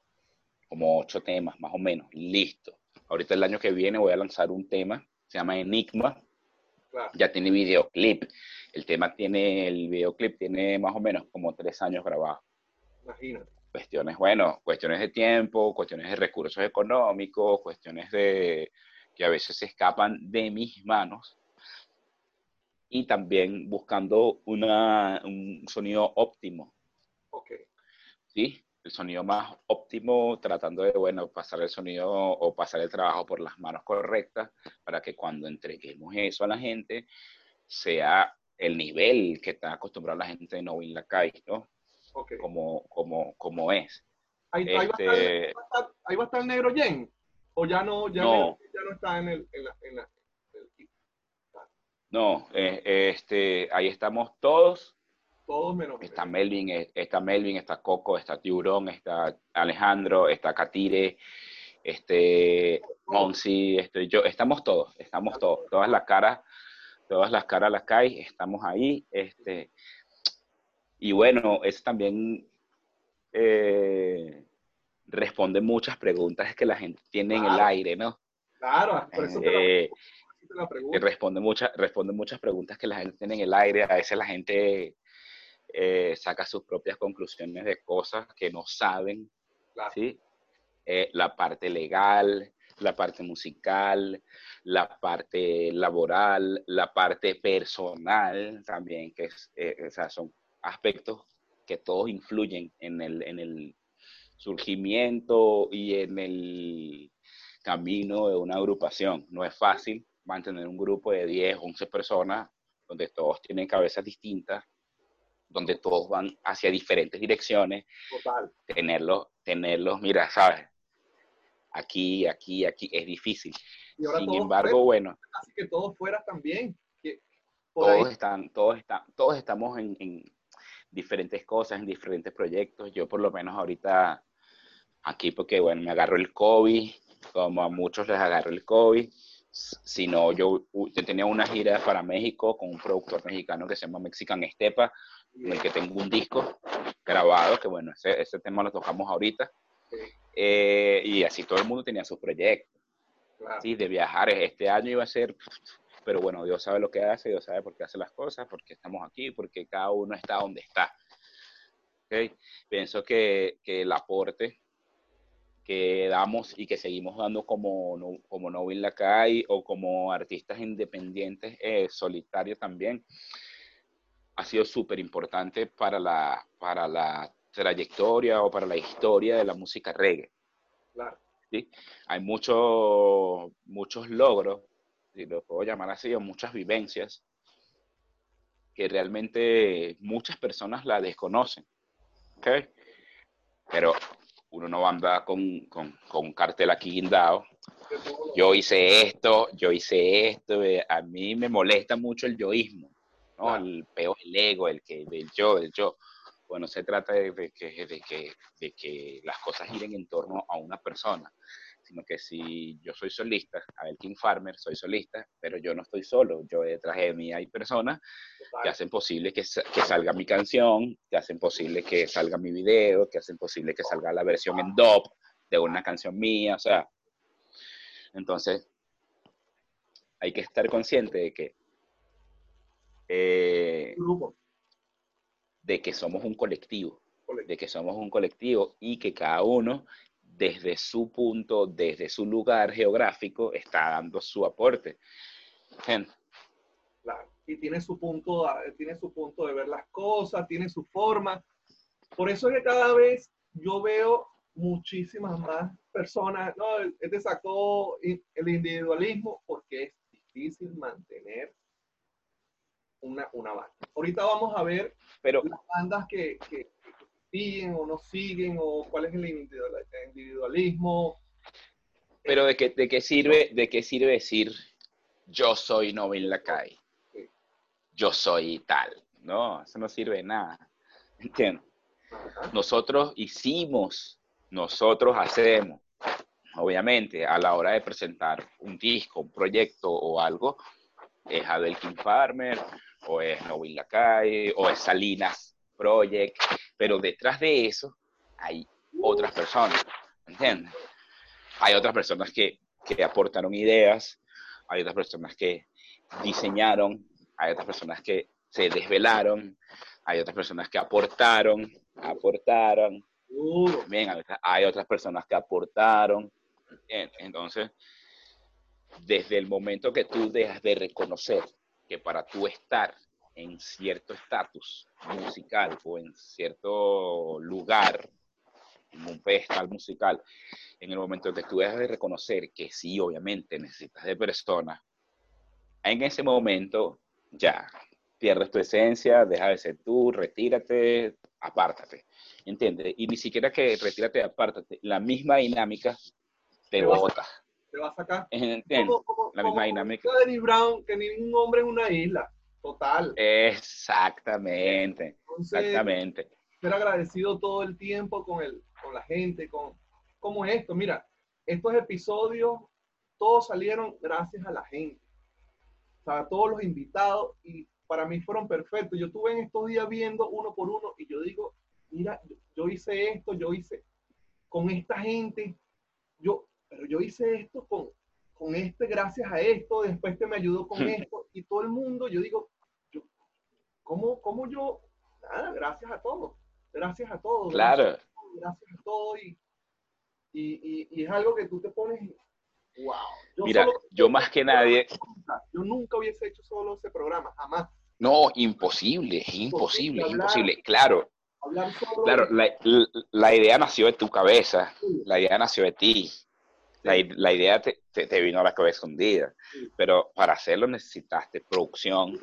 como ocho temas, más o menos, listo. Ahorita el año que viene voy a lanzar un tema, se llama Enigma. Ya tiene videoclip. El tema tiene, el videoclip tiene más o menos como tres años grabado. Imagínate. Cuestiones, bueno, cuestiones de tiempo, cuestiones de recursos económicos, cuestiones de que a veces se escapan de mis manos. Y también buscando una, un sonido óptimo. Ok. ¿Sí? El sonido más óptimo, tratando de, bueno, pasar el sonido o pasar el trabajo por las manos correctas para que cuando entreguemos eso a la gente sea el nivel que está acostumbrado la gente de No Win la calle, ¿no? Como, como, como es. ¿Ahí, va a estar, el negro Jen? ¿O ya no, ya no. ya no está en el, en la, en la, No, eh, este, ahí estamos todos todos menos. Está Melvin, eh, está Melvin, está Coco, está Tiburón, está Alejandro, está Catire, este Monsi, este, yo, estamos todos, estamos todos, todas las caras, todas las caras las cae, estamos ahí, este, y bueno, eso también eh, responde muchas preguntas que la gente tiene en el aire, ¿no? Claro, por eso te eh, Responde muchas, responde muchas preguntas que la gente tiene en el aire. A veces la gente eh, saca sus propias conclusiones de cosas que no saben, ¿sí? Eh, la parte legal, la parte musical, la parte laboral, la parte personal también, que es, eh, son aspectos que todos influyen en el, en el surgimiento y en el camino de una agrupación. No es fácil mantener un grupo de 10, 11 personas donde todos tienen cabezas distintas, donde todos van hacia diferentes direcciones. Total. Tenerlos, tenerlos, mira, sabes, aquí, aquí, aquí, es difícil. Sin embargo, bueno. Así que todos fuera también. todos están, todos están, todos estamos en, en, diferentes cosas, en diferentes proyectos. Yo por lo menos ahorita aquí porque, bueno, me agarró el COVID, como a muchos les agarró el COVID sino yo, yo tenía una gira para México con un productor mexicano que se llama Mexican Estepa, en el que tengo un disco grabado, que bueno, ese, ese tema lo tocamos ahorita. Eh, y así todo el mundo tenía sus proyectos. Sí, de viajar. Este año iba a ser, pero bueno, Dios sabe lo que hace, Dios sabe por qué hace las cosas, porque estamos aquí, porque cada uno está donde está. ¿Okay? Pienso que, que el aporte que damos y que seguimos dando como, como Novin Lacay o como artistas independientes eh, solitarios también, ha sido súper importante para la, para la trayectoria o para la historia de la música reggae. Claro. ¿Sí? Hay muchos muchos logros, si lo puedo llamar así, o muchas vivencias que realmente muchas personas la desconocen. ¿okay? Pero uno no anda con, con, con, un cartel aquí guindado. Yo hice esto, yo hice esto. Eh, a mí me molesta mucho el yoísmo, ¿no? El peor, el ego, el que, del yo, del yo. Bueno, se trata de, que, de, que, de que las cosas giren en torno a una persona sino que si yo soy solista, a ver, King Farmer, soy solista, pero yo no estoy solo, yo detrás de mí hay personas que hacen posible que, que, salga mi canción, que hacen posible que salga mi video, que hacen posible que salga la versión en dub de una canción mía, o sea, entonces hay que estar consciente de que eh, de que somos un colectivo, de que somos un colectivo y que cada uno desde su punto, desde su lugar geográfico, está dando su aporte. Claro. Y tiene su punto, tiene su punto de ver las cosas, tiene su forma. Por eso es que cada vez yo veo muchísimas más personas, no, este sacó el individualismo porque es difícil mantener una, una banda. Ahorita vamos a ver Pero, las bandas que, que, siguen o no siguen o cuál es el individualismo. Pero de qué, de qué sirve, de qué sirve decir yo soy Novin Lacay, yo soy tal, no, eso no sirve de nada, ¿entiendes? Nosotros hicimos, nosotros hacemos, obviamente a la hora de presentar un disco, un proyecto o algo, es Abel King Farmer, o es Novin Lacay, o es Salinas Project, pero detrás de eso hay otras personas, ¿entiendes? Hay otras personas que, que aportaron ideas, hay otras personas que diseñaron, hay otras personas que se desvelaron, hay otras personas que aportaron, aportaron, bien, hay otras personas que aportaron. Entonces, desde el momento que tú dejas de reconocer que para tú estar en cierto estatus musical o en cierto lugar, en un pedestal musical, en el momento que tú dejas de reconocer que sí, obviamente necesitas de personas, en ese momento ya pierdes tu esencia, deja de ser tú, retírate, apártate, ¿entiendes? Y ni siquiera que retírate, apártate, la misma dinámica te, bota. Te va a sacar. ¿Entiendes? la misma dinámica. De Brown, que ningún hombre es una isla, total. Exactamente, exactamente. Ser agradecido todo el tiempo con, el, con la gente, con cómo es esto. Mira, estos episodios todos salieron gracias a la gente. O sea, todos los invitados y para mí fueron perfectos. Yo estuve en estos días viendo uno por uno y yo digo, mira, yo hice esto, yo hice con esta gente, yo, pero yo hice esto con, con este gracias a esto, después que me ayudó con esto y todo el mundo, yo digo, yo, ¿cómo, ¿cómo yo? Nada, gracias a todos, gracias a todos. Claro. Gracias, a todos y, y, y, es algo que tú te pones, wow. Mira, yo más que nadie... Yo nunca hubiese hecho solo ese programa, jamás. No, imposible, es imposible, es imposible. Claro, claro, la, idea nació de tu cabeza, la idea nació de ti, la, idea te, te, vino a la cabeza un día, pero para hacerlo necesitaste producción,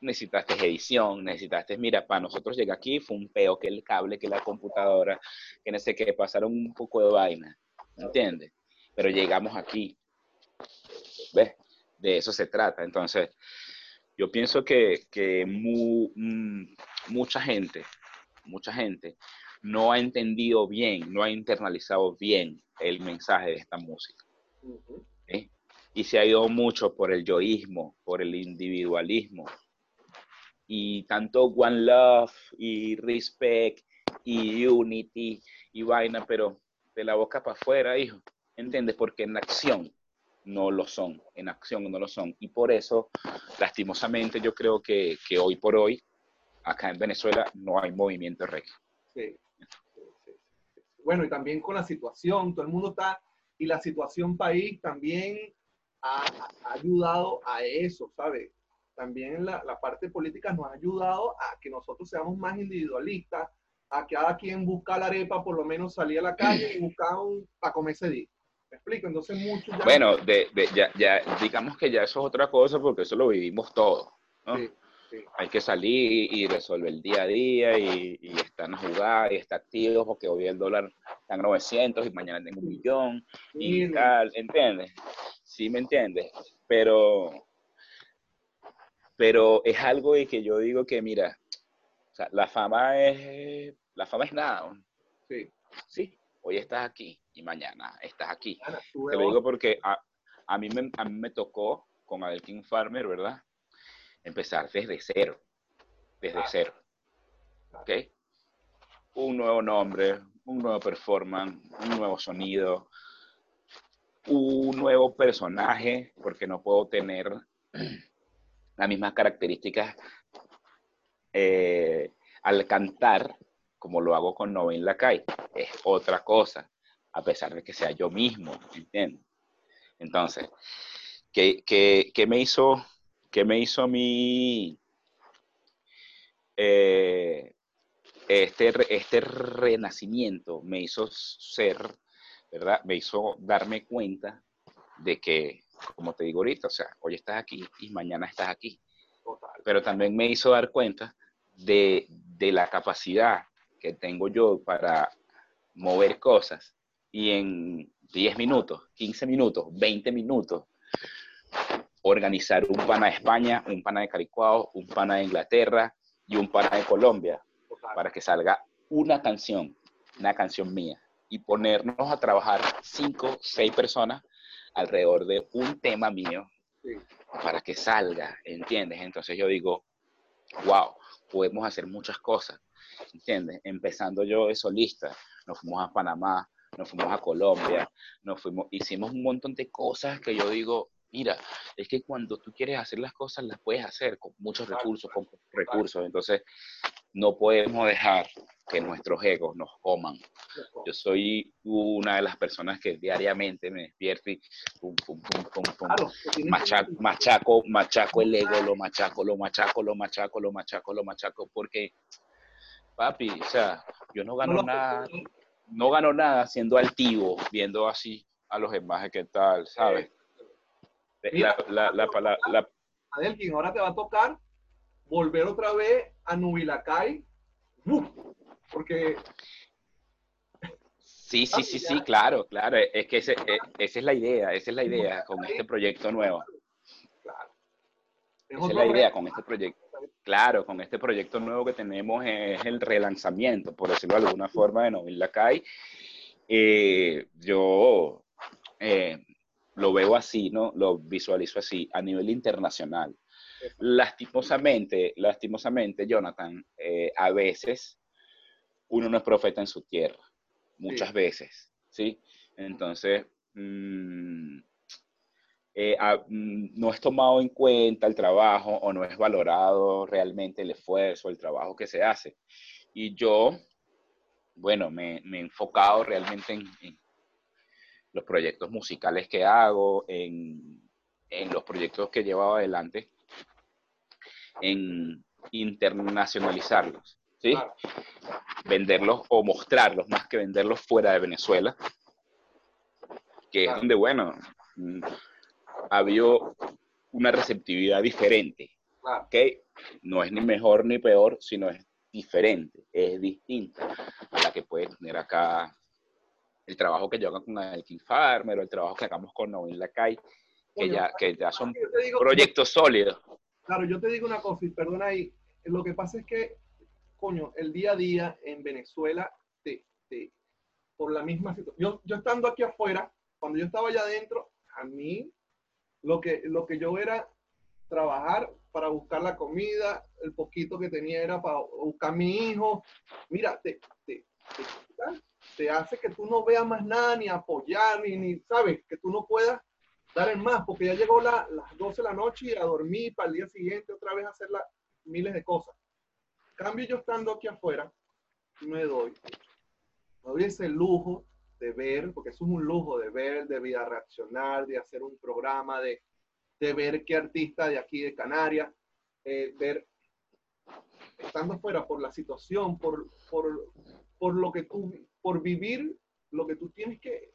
necesitaste edición, necesitaste, mira, para nosotros llegar aquí fue un peo que el cable, que la computadora, que no sé qué, pasaron un poco de vaina, ¿entiendes? Pero llegamos aquí, ¿ves? De eso se trata, entonces yo pienso que, que mm, mucha gente, mucha gente no ha entendido bien, no ha internalizado bien el mensaje de esta música. Y se ha ido mucho por el yoísmo, por el individualismo. Y tanto One Love y Respect y Unity y vaina, pero de la boca para afuera, hijo. ¿Entiendes? Porque en la acción no lo son, en acción no lo son. Y por eso, lastimosamente, yo creo que, que hoy por hoy, acá en Venezuela, no hay movimiento reggae. Sí, Bueno, y también con la situación, todo el mundo está, y la situación país también ha, ayudado a eso, ¿sabes? También la, la, parte política nos ha ayudado a que nosotros seamos más individualistas, a que cada quien busca la arepa, por lo menos salir a la calle y buscar un, para comer ese día. ¿Me explico? Entonces mucho ya... Bueno, de, de, ya, ya, digamos que ya eso es otra cosa porque eso lo vivimos todo. ¿no? Hay que salir y resolver el día a día y, y están a jugar y estar activos porque hoy el dólar está en 900 y mañana tengo un millón y tal, ¿entiendes? Sí, ¿me entiendes? Pero, pero es algo de que yo digo que, mira, o sea, la fama es, la fama es nada. Sí. Sí, hoy estás aquí y mañana estás aquí. Te lo digo porque a, a, mí me, a mí me tocó con Adelkin Farmer, ¿verdad? Empezar desde cero, desde cero. ¿Ok? Un nuevo nombre, un nuevo performance, un nuevo sonido, un nuevo personaje, porque no puedo tener las mismas características eh, al cantar como lo hago con Novin Lakai, es otra cosa, a pesar de que sea yo mismo, ¿entiendes? Entonces, ¿qué, qué, me hizo, qué me hizo a mí eh, este, este renacimiento? Me hizo ser, ¿verdad? Me hizo darme cuenta de que, como te digo ahorita, o sea, hoy estás aquí y mañana estás aquí. Pero también me hizo dar cuenta de, de la capacidad que tengo yo para mover cosas y en 10 minutos, 15 minutos, 20 minutos, organizar un pana de España, un pana de Caricuao, un pana de Inglaterra y un pana de Colombia para que salga una canción, una canción mía y ponernos a trabajar 5, 6 personas alrededor de un tema mío para que salga, ¿entiendes? Entonces yo digo, wow, podemos hacer muchas cosas. ¿entiendes? Empezando yo de solista, nos fuimos a Panamá, nos fuimos a Colombia, nos fuimos, hicimos un montón de cosas que yo digo, mira, es que cuando tú quieres hacer las cosas, las puedes hacer con muchos recursos, con recursos, entonces no podemos dejar que nuestros egos nos coman. Yo soy una de las personas que diariamente me despierto y pum, pum, pum, pum, pum, machaco, machaco, machaco el ego, lo machaco, lo machaco, lo machaco, lo machaco, lo machaco, porque papi, o sea, yo no gano nada, no gano nada siendo altivo, viendo así a los demás qué tal, ¿sabes? Mira, la, la, la, Adelkin, ahora te va a tocar volver otra vez a Nubilacay, porque... Sí, sí, sí, sí, claro, claro. Es que ese, e, esa es la idea, esa es la idea con este proyecto nuevo. Claro. Esa es la idea con este proyecto. Claro, con este proyecto nuevo que tenemos es el relanzamiento, por decirlo de alguna forma, de Nubilacay. Eh, yo eh, lo veo así, ¿no? Lo visualizo así, a nivel internacional. Lastimosamente, lastimosamente, Jonathan, eh, a veces uno no es profeta en su tierra, muchas veces, ¿sí? Entonces, mm, eh, mm, no es tomado en cuenta el trabajo o no es valorado realmente el esfuerzo, el trabajo que se hace. Y yo, bueno, me, he enfocado realmente en los proyectos musicales que hago, en, los proyectos que he llevado adelante, en internacionalizarlos, ¿sí? Venderlos o mostrarlos más que venderlos fuera de Venezuela, que es donde, bueno, mm, ha habido una receptividad diferente. No es ni mejor ni peor, sino es diferente, es distinta a la que puede tener acá el trabajo que yo hago con el King Farmer o el trabajo que hagamos con Novin Lacay, que, ya, que ya son proyectos sólidos. Claro, yo te digo una cosa, y perdona ahí, lo que pasa es que, coño, el día a día en Venezuela, te, te, por la misma situación, yo, yo estando aquí afuera, cuando yo estaba allá adentro, a mí lo que, lo que yo era trabajar para buscar la comida, el poquito que tenía era para buscar a mi hijo. Mira, te, te, te hace que tú no veas más nada, ni apoyar, ni, ni sabes, que tú no puedas dar el más, porque ya llegó la, las 12 de la noche y a dormir para el día siguiente otra vez hacer la, miles de cosas. Cambio yo estando aquí afuera, me doy, me doy ese lujo de ver, porque eso es un lujo de ver, de vida reaccionar, de hacer un programa, de, de ver qué artista de aquí de Canarias, eh, ver, estando afuera por la situación, por, por, por lo que tú, por vivir lo que tú tienes que,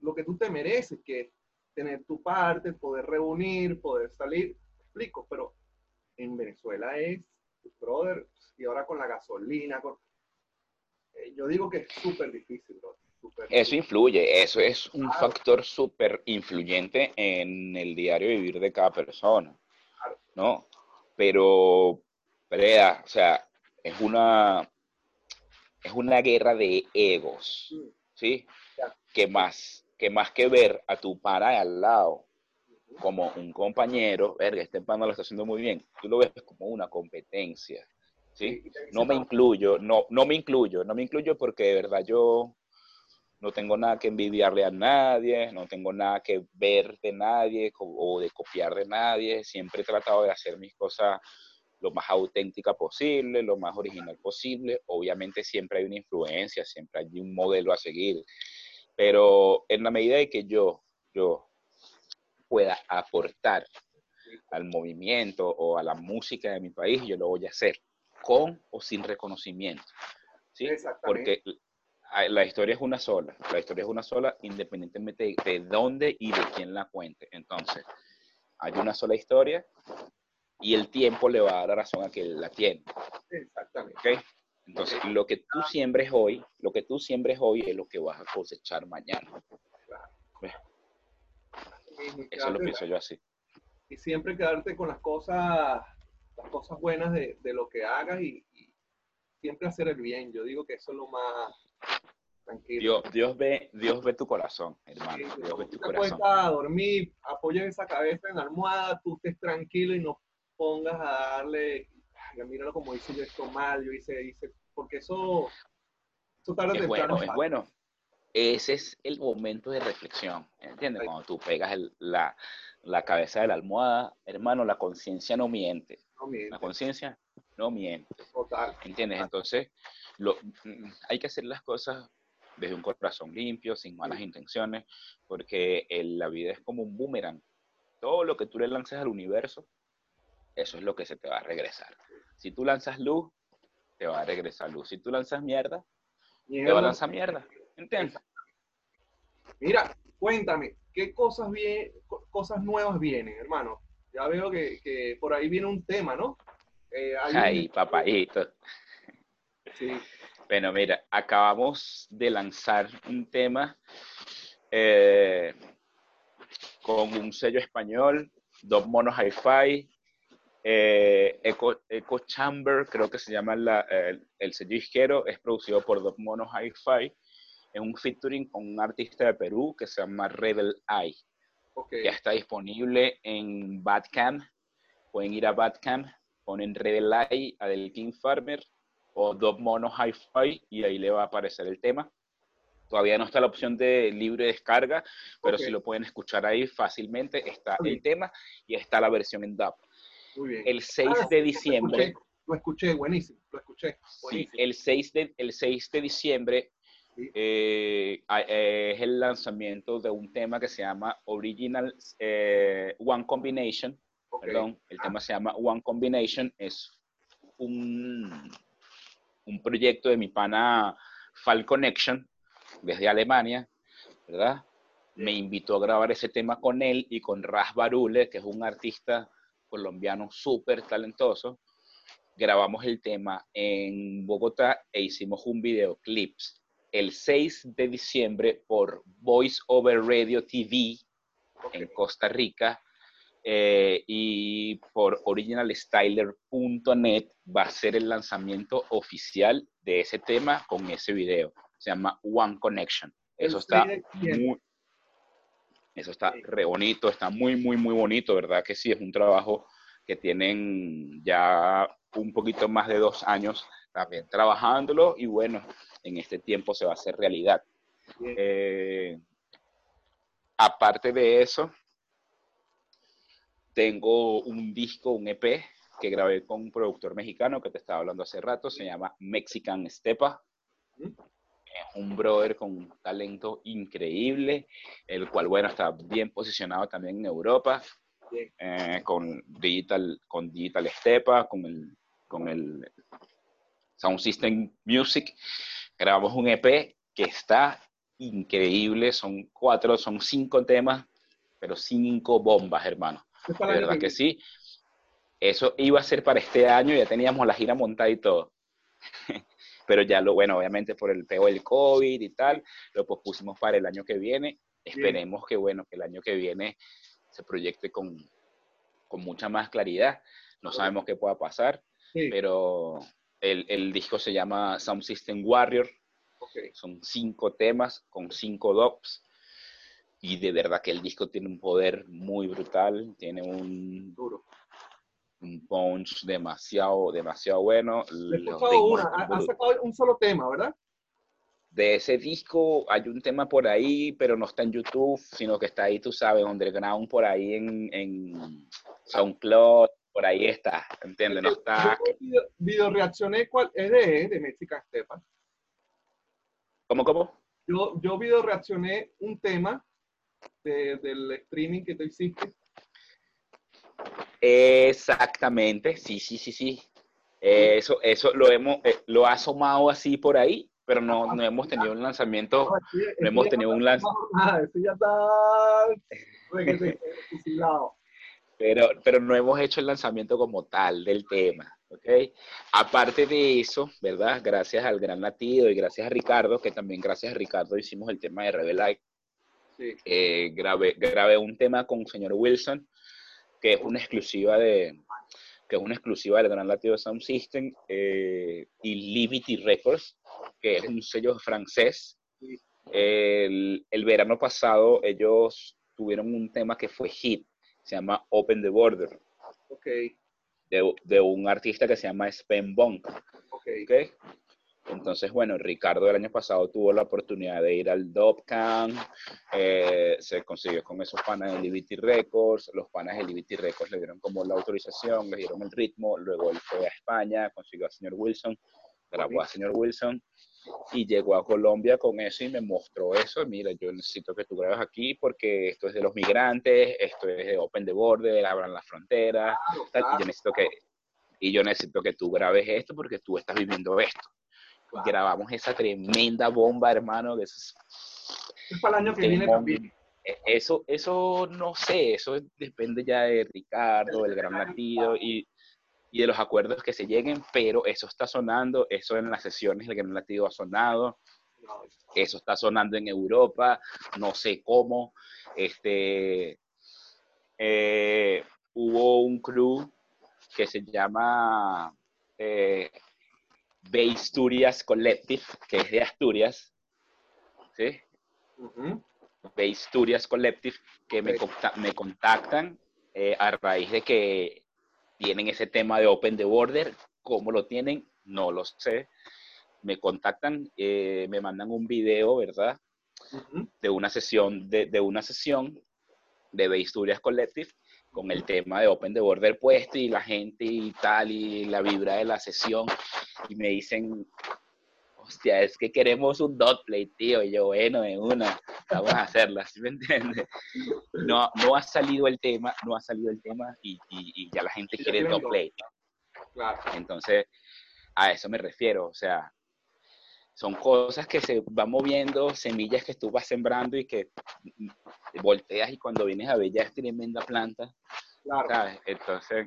lo que tú te mereces, que es tener tu parte, poder reunir, poder salir, explico, pero en Venezuela es, brother, y ahora con la gasolina, eh, yo digo que es súper difícil, eso influye, eso es un factor súper influyente en el diario vivir de cada persona, ¿no? Pero, pero, o sea, es una, es una guerra de egos. ¿sí? Que más, que más que ver a tu para al lado como un compañero, verga, este pana lo está haciendo muy bien, tú lo ves como una competencia, ¿sí? No me incluyo, no, no me incluyo, no me incluyo porque de verdad yo no tengo nada que envidiarle a nadie, no tengo nada que ver de nadie o de copiar de nadie, siempre he tratado de hacer mis cosas lo más auténtica posible, lo más original posible. Obviamente siempre hay una influencia, siempre hay un modelo a seguir, pero en la medida de que yo, yo pueda aportar al movimiento o a la música de mi país, yo lo voy a hacer, con o sin reconocimiento. ¿sí? Porque la historia es una sola, la historia es una sola independientemente de, de dónde y de quién la cuente. Entonces, hay una sola historia y el tiempo le va a dar la razón a que la tiene. Exactamente. ¿Okay? Entonces, lo que tú siembres hoy, lo que tú siembres hoy es lo que vas a cosechar mañana. Eso lo pienso yo así. Y siempre quedarte con las cosas, las cosas buenas de, de lo que hagas y, siempre hacer el bien. Yo digo que eso es lo más tranquilo. Dios, Dios ve, Dios ve tu corazón, hermano. Dios ve tu corazón. a dormir, apoya esa cabeza en la almohada, tú estés tranquilo y no pongas a darle, míralo como hice yo esto mal, yo hice, hice, porque eso, eso tarde es bueno, es bueno. Ese es el momento de reflexión, ¿entiendes? Cuando tú pegas la, la, cabeza de la almohada, hermano, la conciencia no miente. No miente. La conciencia no miente. Total. ¿Entiendes? Entonces, lo, hay que hacer las cosas desde un corazón limpio, sin malas intenciones, porque la vida es como un boomerang. Todo lo que tú le lances al universo, eso es lo que se te va a regresar. Si tú lanzas luz, te va a regresar luz. Si tú lanzas mierda, Te va a lanzar mierda. ¿Entiendes? Mira, cuéntame, ¿qué cosas, cosas nuevas vienen, hermano? Ya veo que, que por ahí viene un tema, ¿no? Eh, Ay. Sí. Bueno, mira, acabamos de lanzar un tema eh, con un sello español, Dos Monos Hi-Fi, eh, Echo, Chamber, creo que se llama el, sello isquero, es producido por Dos Monos Hi-Fi. Es un featuring con un artista de Perú que se llama Rebel Eye. Ya está disponible en Badcamp. Pueden ir a Badcamp, ponen Rebel Eye, Adel King Farmer o Dos Monos Hi-Fi y ahí le va a aparecer el tema. Todavía no está la opción de libre descarga, pero si lo pueden escuchar ahí fácilmente, está el tema y está la versión en dub. Muy bien. El 6 ah, de diciembre. Lo escuché, buenísimo, lo escuché. Sí, el 6 de, el 6 de diciembre eh, es el lanzamiento de un tema que se llama Original eh, One Combination. Perdón, el tema se llama One Combination. Es un, un proyecto de mi pana Fall Connection desde Alemania, ¿verdad? Me invitó a grabar ese tema con él y con Ras Barule, que es un artista colombiano súper talentoso. Grabamos el tema en Bogotá e hicimos un videoclip el 6 de diciembre por Voice Over Radio TV en Costa Rica eh, y por originalstyler.net va a ser el lanzamiento oficial de ese tema con ese video. Se llama One Connection. Eso está muy, eso está re bonito, está muy, muy, muy bonito, ¿verdad? Que sí, es un trabajo que tienen ya un poquito más de dos años también trabajándolo y bueno, en este tiempo se va a hacer realidad. Eh, aparte de eso, tengo un disco, un EP que grabé con un productor mexicano que te estaba hablando hace rato, se llama Mexican Stepa. Es un brother con un talento increíble, el cual, bueno, está bien posicionado también en Europa, eh, con, Digital, con Digital Stepa, con el, con el Sound System Music. Grabamos un EP que está increíble, son cuatro, son cinco temas, pero cinco bombas, hermano. De verdad que sí. Eso iba a ser para este año, ya teníamos la gira montada y todo. pero ya lo, bueno, obviamente por el pego del COVID y tal, lo pospusimos para el año que viene. Esperemos que, bueno, que el año que viene se proyecte con, con mucha más claridad. No sabemos qué pueda pasar, pero el, el, disco se llama Sound System Warrior. Son cinco temas con cinco dops y de verdad que el disco tiene un poder muy brutal, tiene un, Duro. Un punch demasiado, demasiado bueno. Sacado un solo tema, ¿verdad? De ese disco hay un tema por ahí, pero no está en YouTube, sino que está ahí, tú sabes, underground, por ahí en, en SoundCloud, por ahí está, ¿entiendes? No está... Video, video reaccioné, ¿cuál es de, de Mexican Stepa? ¿Cómo, cómo? Yo, yo video reaccioné un tema del streaming que tú hiciste. Exactamente, sí, sí, sí, sí. eso, eso lo hemos, eh, lo ha asomado así por ahí, pero no, no hemos tenido un lanzamiento, no, hemos tenido un lanzamiento. ya está pero, pero no hemos hecho el lanzamiento como tal del tema, ¿ok? Aparte de eso, ¿verdad? Gracias al gran latido y gracias a Ricardo, que también gracias a Ricardo hicimos el tema de Rebel eh, grabé, un tema con el señor Wilson, que es una exclusiva de que es una exclusiva del Gran Latino Sound System eh, y Liberty Records, que es un sello francés. El, el, verano pasado ellos tuvieron un tema que fue hit, se llama Open the Border. Okay. De, de un artista que se llama Spen Bonk. Okay. okay. Entonces, bueno, Ricardo el año pasado tuvo la oportunidad de ir al DopCamp, eh, se consiguió con esos panas de Liberty Records, los panas de Liberty Records le dieron como la autorización, le dieron el ritmo, luego él fue a España, consiguió al señor Wilson, grabó al señor Wilson y llegó a Colombia con eso y me mostró eso, mira, yo necesito que tú grabes aquí porque esto es de los migrantes, esto es de Open the Border, abran la frontera, y yo necesito que y yo necesito que tú grabes esto porque tú estás viviendo esto. Grabamos esa tremenda bomba, hermano, que eso es, es para el año que viene también. E, eso, eso no sé, eso depende ya de Ricardo, del Gran Latido y, y, de los acuerdos que se lleguen, pero eso está sonando, eso en las sesiones del Gran Latido ha sonado, eso está sonando en Europa, no sé cómo. Este, eh, hubo un crew que se llama eh, Asturias Collective, que es de Asturias, ¿sí? Asturias Collective, que me, me contactan eh, a raíz de que tienen ese tema de Open the Border. ¿Cómo lo tienen? No lo sé. Me contactan, eh, me mandan un video, ¿verdad? De una sesión, de, de una sesión de Asturias Collective con el tema de Open the Border puesto y la gente y tal, y la vibra de la sesión, y me dicen, hostia, es que queremos un dot play, tío, y yo, bueno, en una, vamos a hacerla, ¿sí me entiendes? No, no ha salido el tema, no ha salido el tema, y, y, ya la gente quiere el dot play. Claro. Entonces, a eso me refiero, o sea, son cosas que se van moviendo, semillas que tú vas sembrando y que volteas y cuando vienes a ver ya es tremenda planta. Claro. Entonces,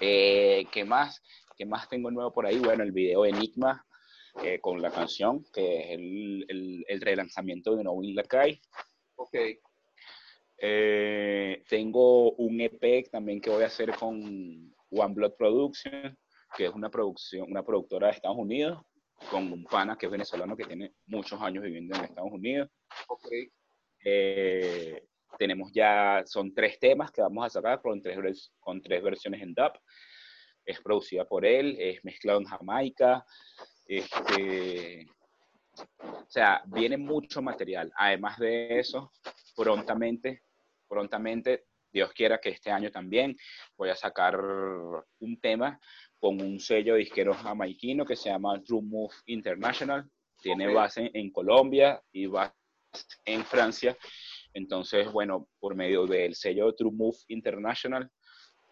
eh, ¿qué más? ¿Qué más tengo nuevo por ahí? Bueno, el video Enigma eh, con la canción, que es el, el, relanzamiento de No Will Kai. Ok. Eh, tengo un EP también que voy a hacer con One Blood Production, que es una producción, una productora de Estados Unidos con un pana que es venezolano que tiene muchos años viviendo en Estados Unidos. Okay. Eh, tenemos ya, son tres temas que vamos a sacar con tres, con tres versiones en dub. Es producida por él, es mezclado en Jamaica. Este, o sea, viene mucho material. Además de eso, prontamente, prontamente, Dios quiera que este año también voy a sacar un tema con un sello disquero jamaiquino que se llama True Move International. Tiene base en Colombia y base en Francia. Entonces, bueno, por medio del sello True Move International,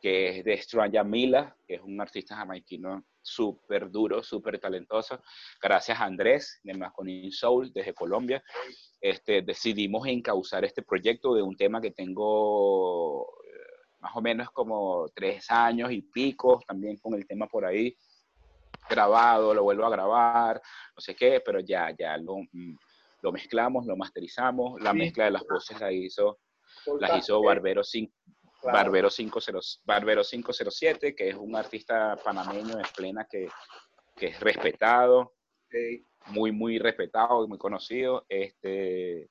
que es de Stranja Mila, que es un artista jamaiquino súper duro, súper talentoso. Gracias a Andrés de Masconin Soul desde Colombia, este, decidimos encauzar este proyecto de un tema que tengo más o menos como tres años y pico, también con el tema por ahí grabado, lo vuelvo a grabar, no sé qué, pero ya, ya lo, mm, lo mezclamos, lo masterizamos, la mezcla de las voces la hizo, la hizo Barbero, 5, Barbero, 50, Barbero 507, que es un artista panameño de plena que, que es respetado, muy, muy respetado y muy conocido. Este,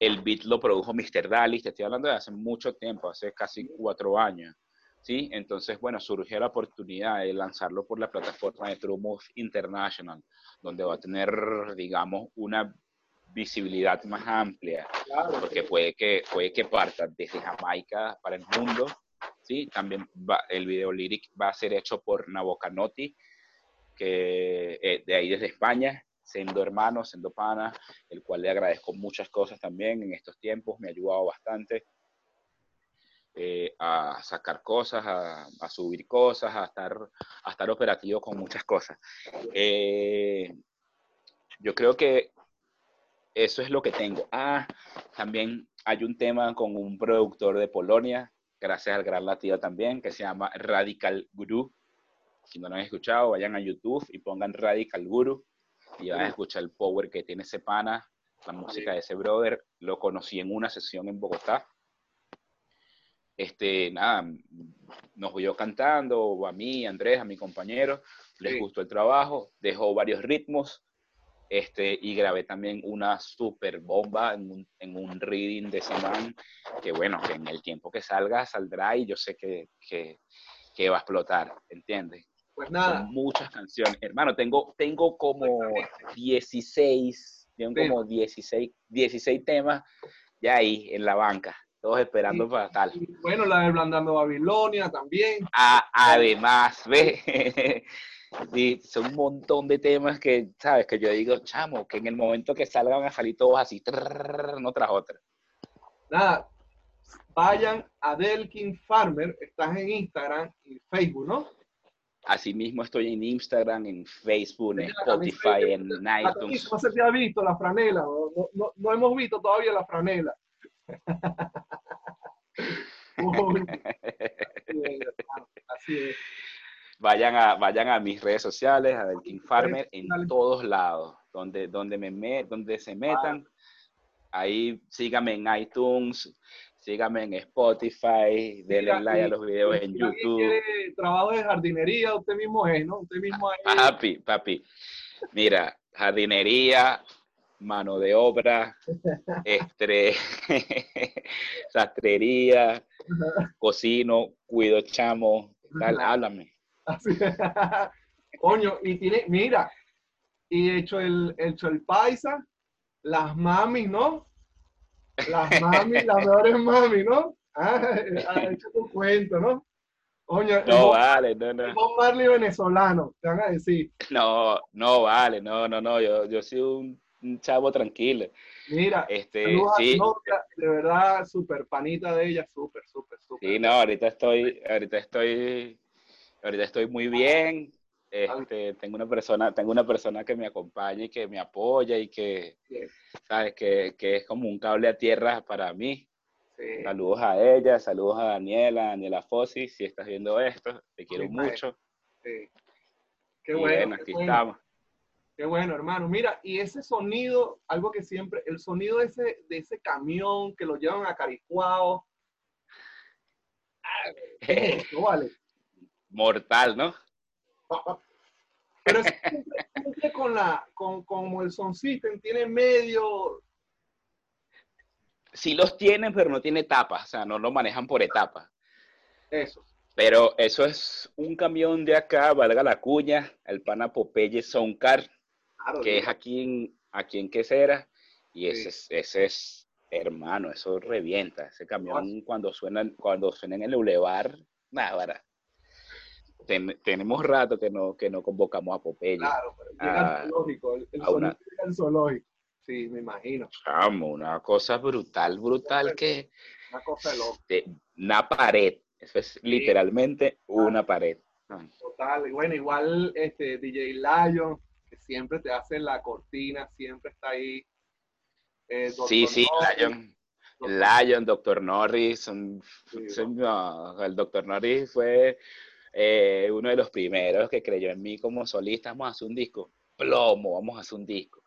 el beat lo produjo Mr. Dalis, te estoy hablando de hace mucho tiempo, hace casi cuatro años. ¿sí? Entonces, bueno, surgió la oportunidad de lanzarlo por la plataforma de True Move International, donde va a tener, digamos, una visibilidad más amplia, porque puede que, puede que parta desde Jamaica para el mundo, ¿sí? También va, el video lyric va a ser hecho por Nabokanotti, que eh, de ahí desde España, siendo hermano, siendo pana, el cual le agradezco muchas cosas también en estos tiempos, me ha ayudado bastante eh, a sacar cosas, a, subir cosas, a estar, a estar operativo con muchas cosas. Eh, yo creo que eso es lo que tengo. Ah, también hay un tema con un productor de Polonia, gracias al Gran Latido también, que se llama Radical Guru. Si no lo han escuchado, vayan a YouTube y pongan Radical Guru y vas a escuchar el power que tiene ese pana, la música de ese brother. Lo conocí en una sesión en Bogotá. Este, nada, nos vio cantando, a mí, a Andrés, a mi compañero, les gustó el trabajo, dejó varios ritmos, este, y grabé también una super bomba en un, en un reading de Saman, que bueno, que en el tiempo que salga saldrá y yo sé que, que, que va a explotar, ¿entiendes? Pues nada. muchas canciones. Hermano, tengo, tengo como 16, tengo como 16, 16 temas ya ahí en la banca, todos esperando para tal. bueno, la de Blandando Babilonia también. además, ve. Sí, son un montón de temas que, ¿sabes? Que yo digo, chamo, que en el momento que salgan a salir todos así, no tras otra. Nada, vayan a Delkin Farmer, estás en Instagram y Facebook, ¿no? Asimismo estoy en Instagram, en Facebook, en Spotify, en iTunes. No se te ha visto la franela, no, no, hemos visto todavía la franela. Así es. Vayan a, vayan a mis redes sociales, a Del King Farmer, en todos lados, donde, donde, me, donde se metan. Ahí síganme en iTunes, síganme en Spotify, denle like a los videos en YouTube. Quiere trabajo de jardinería, usted mismo es, ¿no? Usted mismo es. Papi, papi. Mira, jardinería, mano de obra, estre, sastrería, cocino, cuido chamo, tal, háblame. Coño, y tiene, mira, y hecho el, hecho el paisa, las mamis, ¿no? Las mami, las mejores mami, ¿no? Ah, ha hecho tu cuento, ¿no? No vale, no, no. Bob Marley venezolano, te van a decir. No, no vale, no, no, no, yo, yo soy un, un chavo tranquilo. Mira, este, sí. De verdad, súper panita de ella, súper, súper, súper. Sí, no, ahorita estoy, ahorita estoy, ahorita estoy muy bien, este, tengo una persona, tengo una persona que me acompaña y que me apoya y que, sabes, que, que, es como un cable a tierra para mí. Saludos a ella, saludos a Daniela, Daniela Fossi, si estás viendo esto, te quiero mucho. Qué bueno, aquí estamos. Qué bueno, hermano. Mira, y ese sonido, algo que siempre, el sonido de ese, de ese camión que lo llevan a Caricuao. no vale. Mortal, ¿no? Pero siempre, con la, con, como el Son System tiene medio. Sí los tienen, pero no tiene etapas, o sea, no lo manejan por etapas. Eso. Pero eso es un camión de acá, valga la cuña, el pana Popeye Soundcar, que es aquí en, aquí en Quesera, y ese, es, ese es, hermano, eso revienta, ese camión cuando suena, cuando suena en el bulevar, nada, tenemos rato que no, que no convocamos a Popeye. Claro, pero llega el zoológico, el, el una, zoológico. Sí, me imagino. Chamo, una cosa brutal, brutal que... Una cosa loca. una pared. Eso es literalmente una pared. Total. Y bueno, igual este DJ Lion, que siempre te hace la cortina, siempre está ahí. Eh, sí, sí, Lion. Lion, Doctor Norris, son, el Doctor Norris fue eh, uno de los primeros que creyó en mí como solista, vamos a hacer un disco, plomo, vamos a hacer un disco.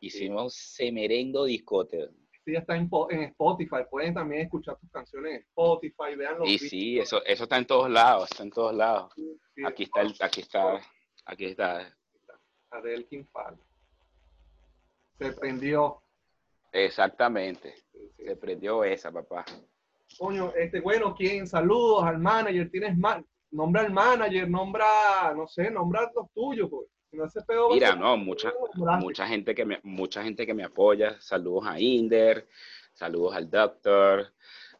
Hicimos Semerendo Discote. Sí, está en, Spotify, pueden también escuchar tus canciones en Spotify, vean los Y sí, eso, eso está en todos lados, está en todos lados. aquí está, el, aquí está, aquí está. Adel Se prendió. Exactamente, se prendió esa, papá. Coño, este, bueno, ¿quién? Saludos al manager, tienes más, nombra al manager, nombra, no sé, nombra los tuyos, pues. Mira, no, mucha, mucha, gente que me, mucha gente que me apoya. Saludos a Inder, saludos al Doctor,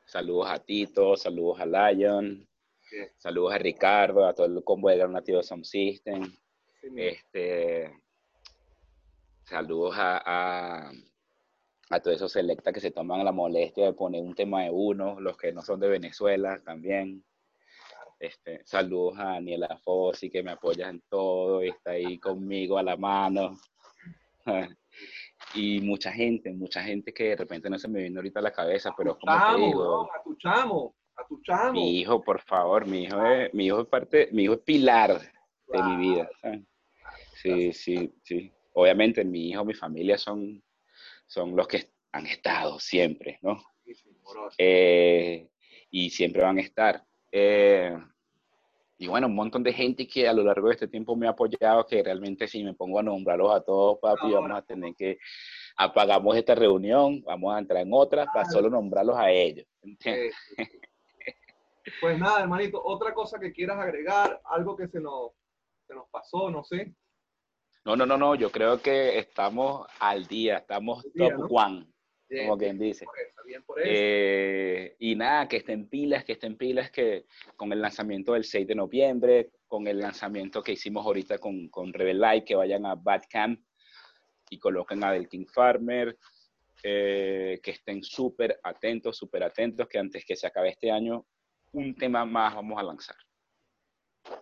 saludos a Tito, saludos a Lion, saludos a Ricardo, a todo el combo de Gran Nativo Sound System. este, saludos a, a, a todos esos selectas que se toman la molestia de poner un tema de uno, los que no son de Venezuela también. Este, saludos a Daniela Fossi que me apoya en todo y está ahí conmigo a la mano. y mucha gente, mucha gente que de repente no se me viene ahorita a la cabeza, pero como te digo, a tu chamo, a tu chamo. Mi hijo, por favor, mi hijo es, mi hijo es parte, mi hijo es pilar de mi vida. Sí, sí, sí. Obviamente mi hijo, mi familia son, son los que han estado siempre, ¿no? Eh, y siempre van a estar. Eh, y bueno, un montón de gente que a lo largo de este tiempo me ha apoyado, que realmente si me pongo a nombrarlos a todos, papi, vamos a tener que, apagamos esta reunión, vamos a entrar en otra para solo nombrarlos a ellos. Pues nada, hermanito, otra cosa que quieras agregar, algo que se nos, se nos pasó, no sé. No, no, no, no, yo creo que estamos al día, estamos top one como quien dice. Eh, y nada, que estén pilas, que estén pilas, que con el lanzamiento del 6 de noviembre, con el lanzamiento que hicimos ahorita con, con Rebel Light, que vayan a Badcamp y coloquen a Del King Farmer, eh, que estén súper atentos, súper atentos, que antes que se acabe este año, un tema más vamos a lanzar.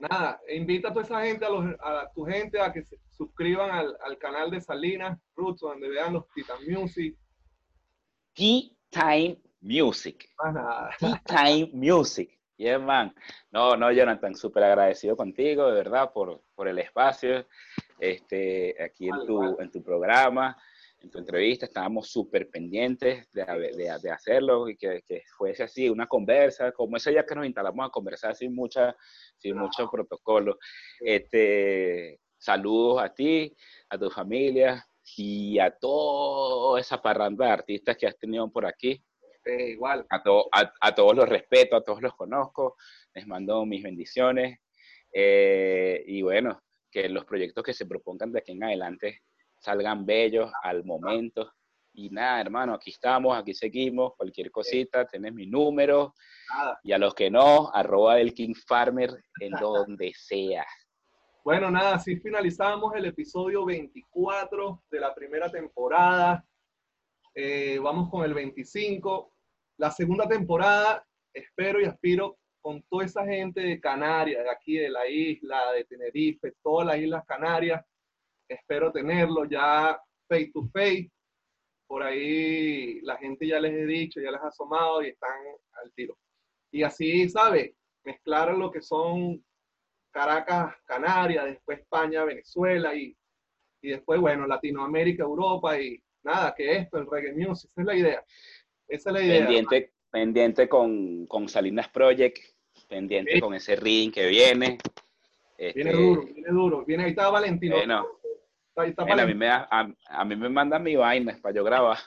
nada, invita a toda esa gente, a, los, a tu gente a que se suscriban al, al canal de Salinas Roots, donde vean los Titan Music. Tea Time Music. Nada. Tea Time Music. Yeah, man. No, no, Jonathan, súper agradecido contigo, de verdad, por, por el espacio este, aquí en tu, en tu programa, en tu entrevista. Estábamos súper pendientes de, de, de, hacerlo y que, que, fuese así, una conversa, como ese día que nos instalamos a conversar sin, mucha, sin mucho protocolo. Este, saludos a ti, a tu familia y a toda esa parranda de artistas que has tenido por aquí. Eh, igual. A, to, a, a, todos los respeto, a todos los conozco, les mando mis bendiciones. Eh, y bueno, que los proyectos que se propongan de aquí en adelante salgan bellos al momento. Y nada, hermano, aquí estamos, aquí seguimos, cualquier cosita, tenés mi número. Nada. Y a los que no, arroba del King Farmer en donde sea. Bueno, nada, así finalizamos el episodio 24 de la primera temporada. Eh, vamos con el 25 la segunda temporada, espero y aspiro con toda esa gente de Canarias, de aquí de la isla, de Tenerife, todas las islas Canarias. Espero tenerlo ya face to face. Por ahí la gente ya les he dicho, ya les ha asomado y están al tiro. Y así, ¿sabe? Mezclar lo que son Caracas, Canarias, después España, Venezuela y, y después, bueno, Latinoamérica, Europa y nada, que esto, el reggae music, esa es la idea. Esa es la idea. Pendiente, pendiente con, con, Salinas Project, pendiente sí. con ese ring que viene. Este, viene duro, viene duro. Viene, ahí está Valentino. Bueno, ahí está Valentino. A, mí me, a, a, mí me mandan mi vaina para yo grabar.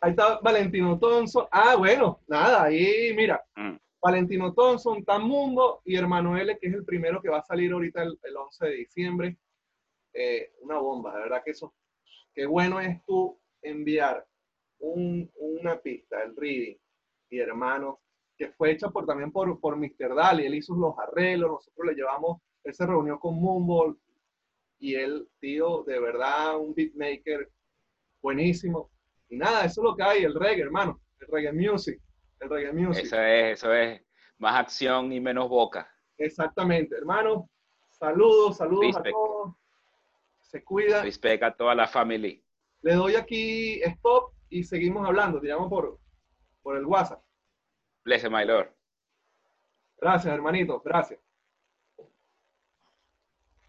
Ahí está Valentino Thompson. Ah, bueno, nada, ahí mira. Mm. Valentino Thompson, Tamundo y Hermano L, que es el primero que va a salir ahorita el, el 11 de diciembre. Eh, una bomba, de verdad que eso. Qué bueno es tú enviar un, una pista, el reading, y hermano, que fue hecha también por, por Mr. Daly, él hizo los arreglos, nosotros le llevamos, él se reunió con Moonball, y él, tío, de verdad, un beatmaker buenísimo. Y nada, eso es lo que hay, el reggae, hermano, el reggae music, el reggae music. Eso es, eso es, más acción y menos boca. Exactamente, hermano. Saludos, saludos Respect. a todos. Se cuida. Respect a toda la familia. Le doy aquí stop y seguimos hablando. Te llamo por, por el WhatsApp. Bless my Lord. Gracias, hermanito. Gracias.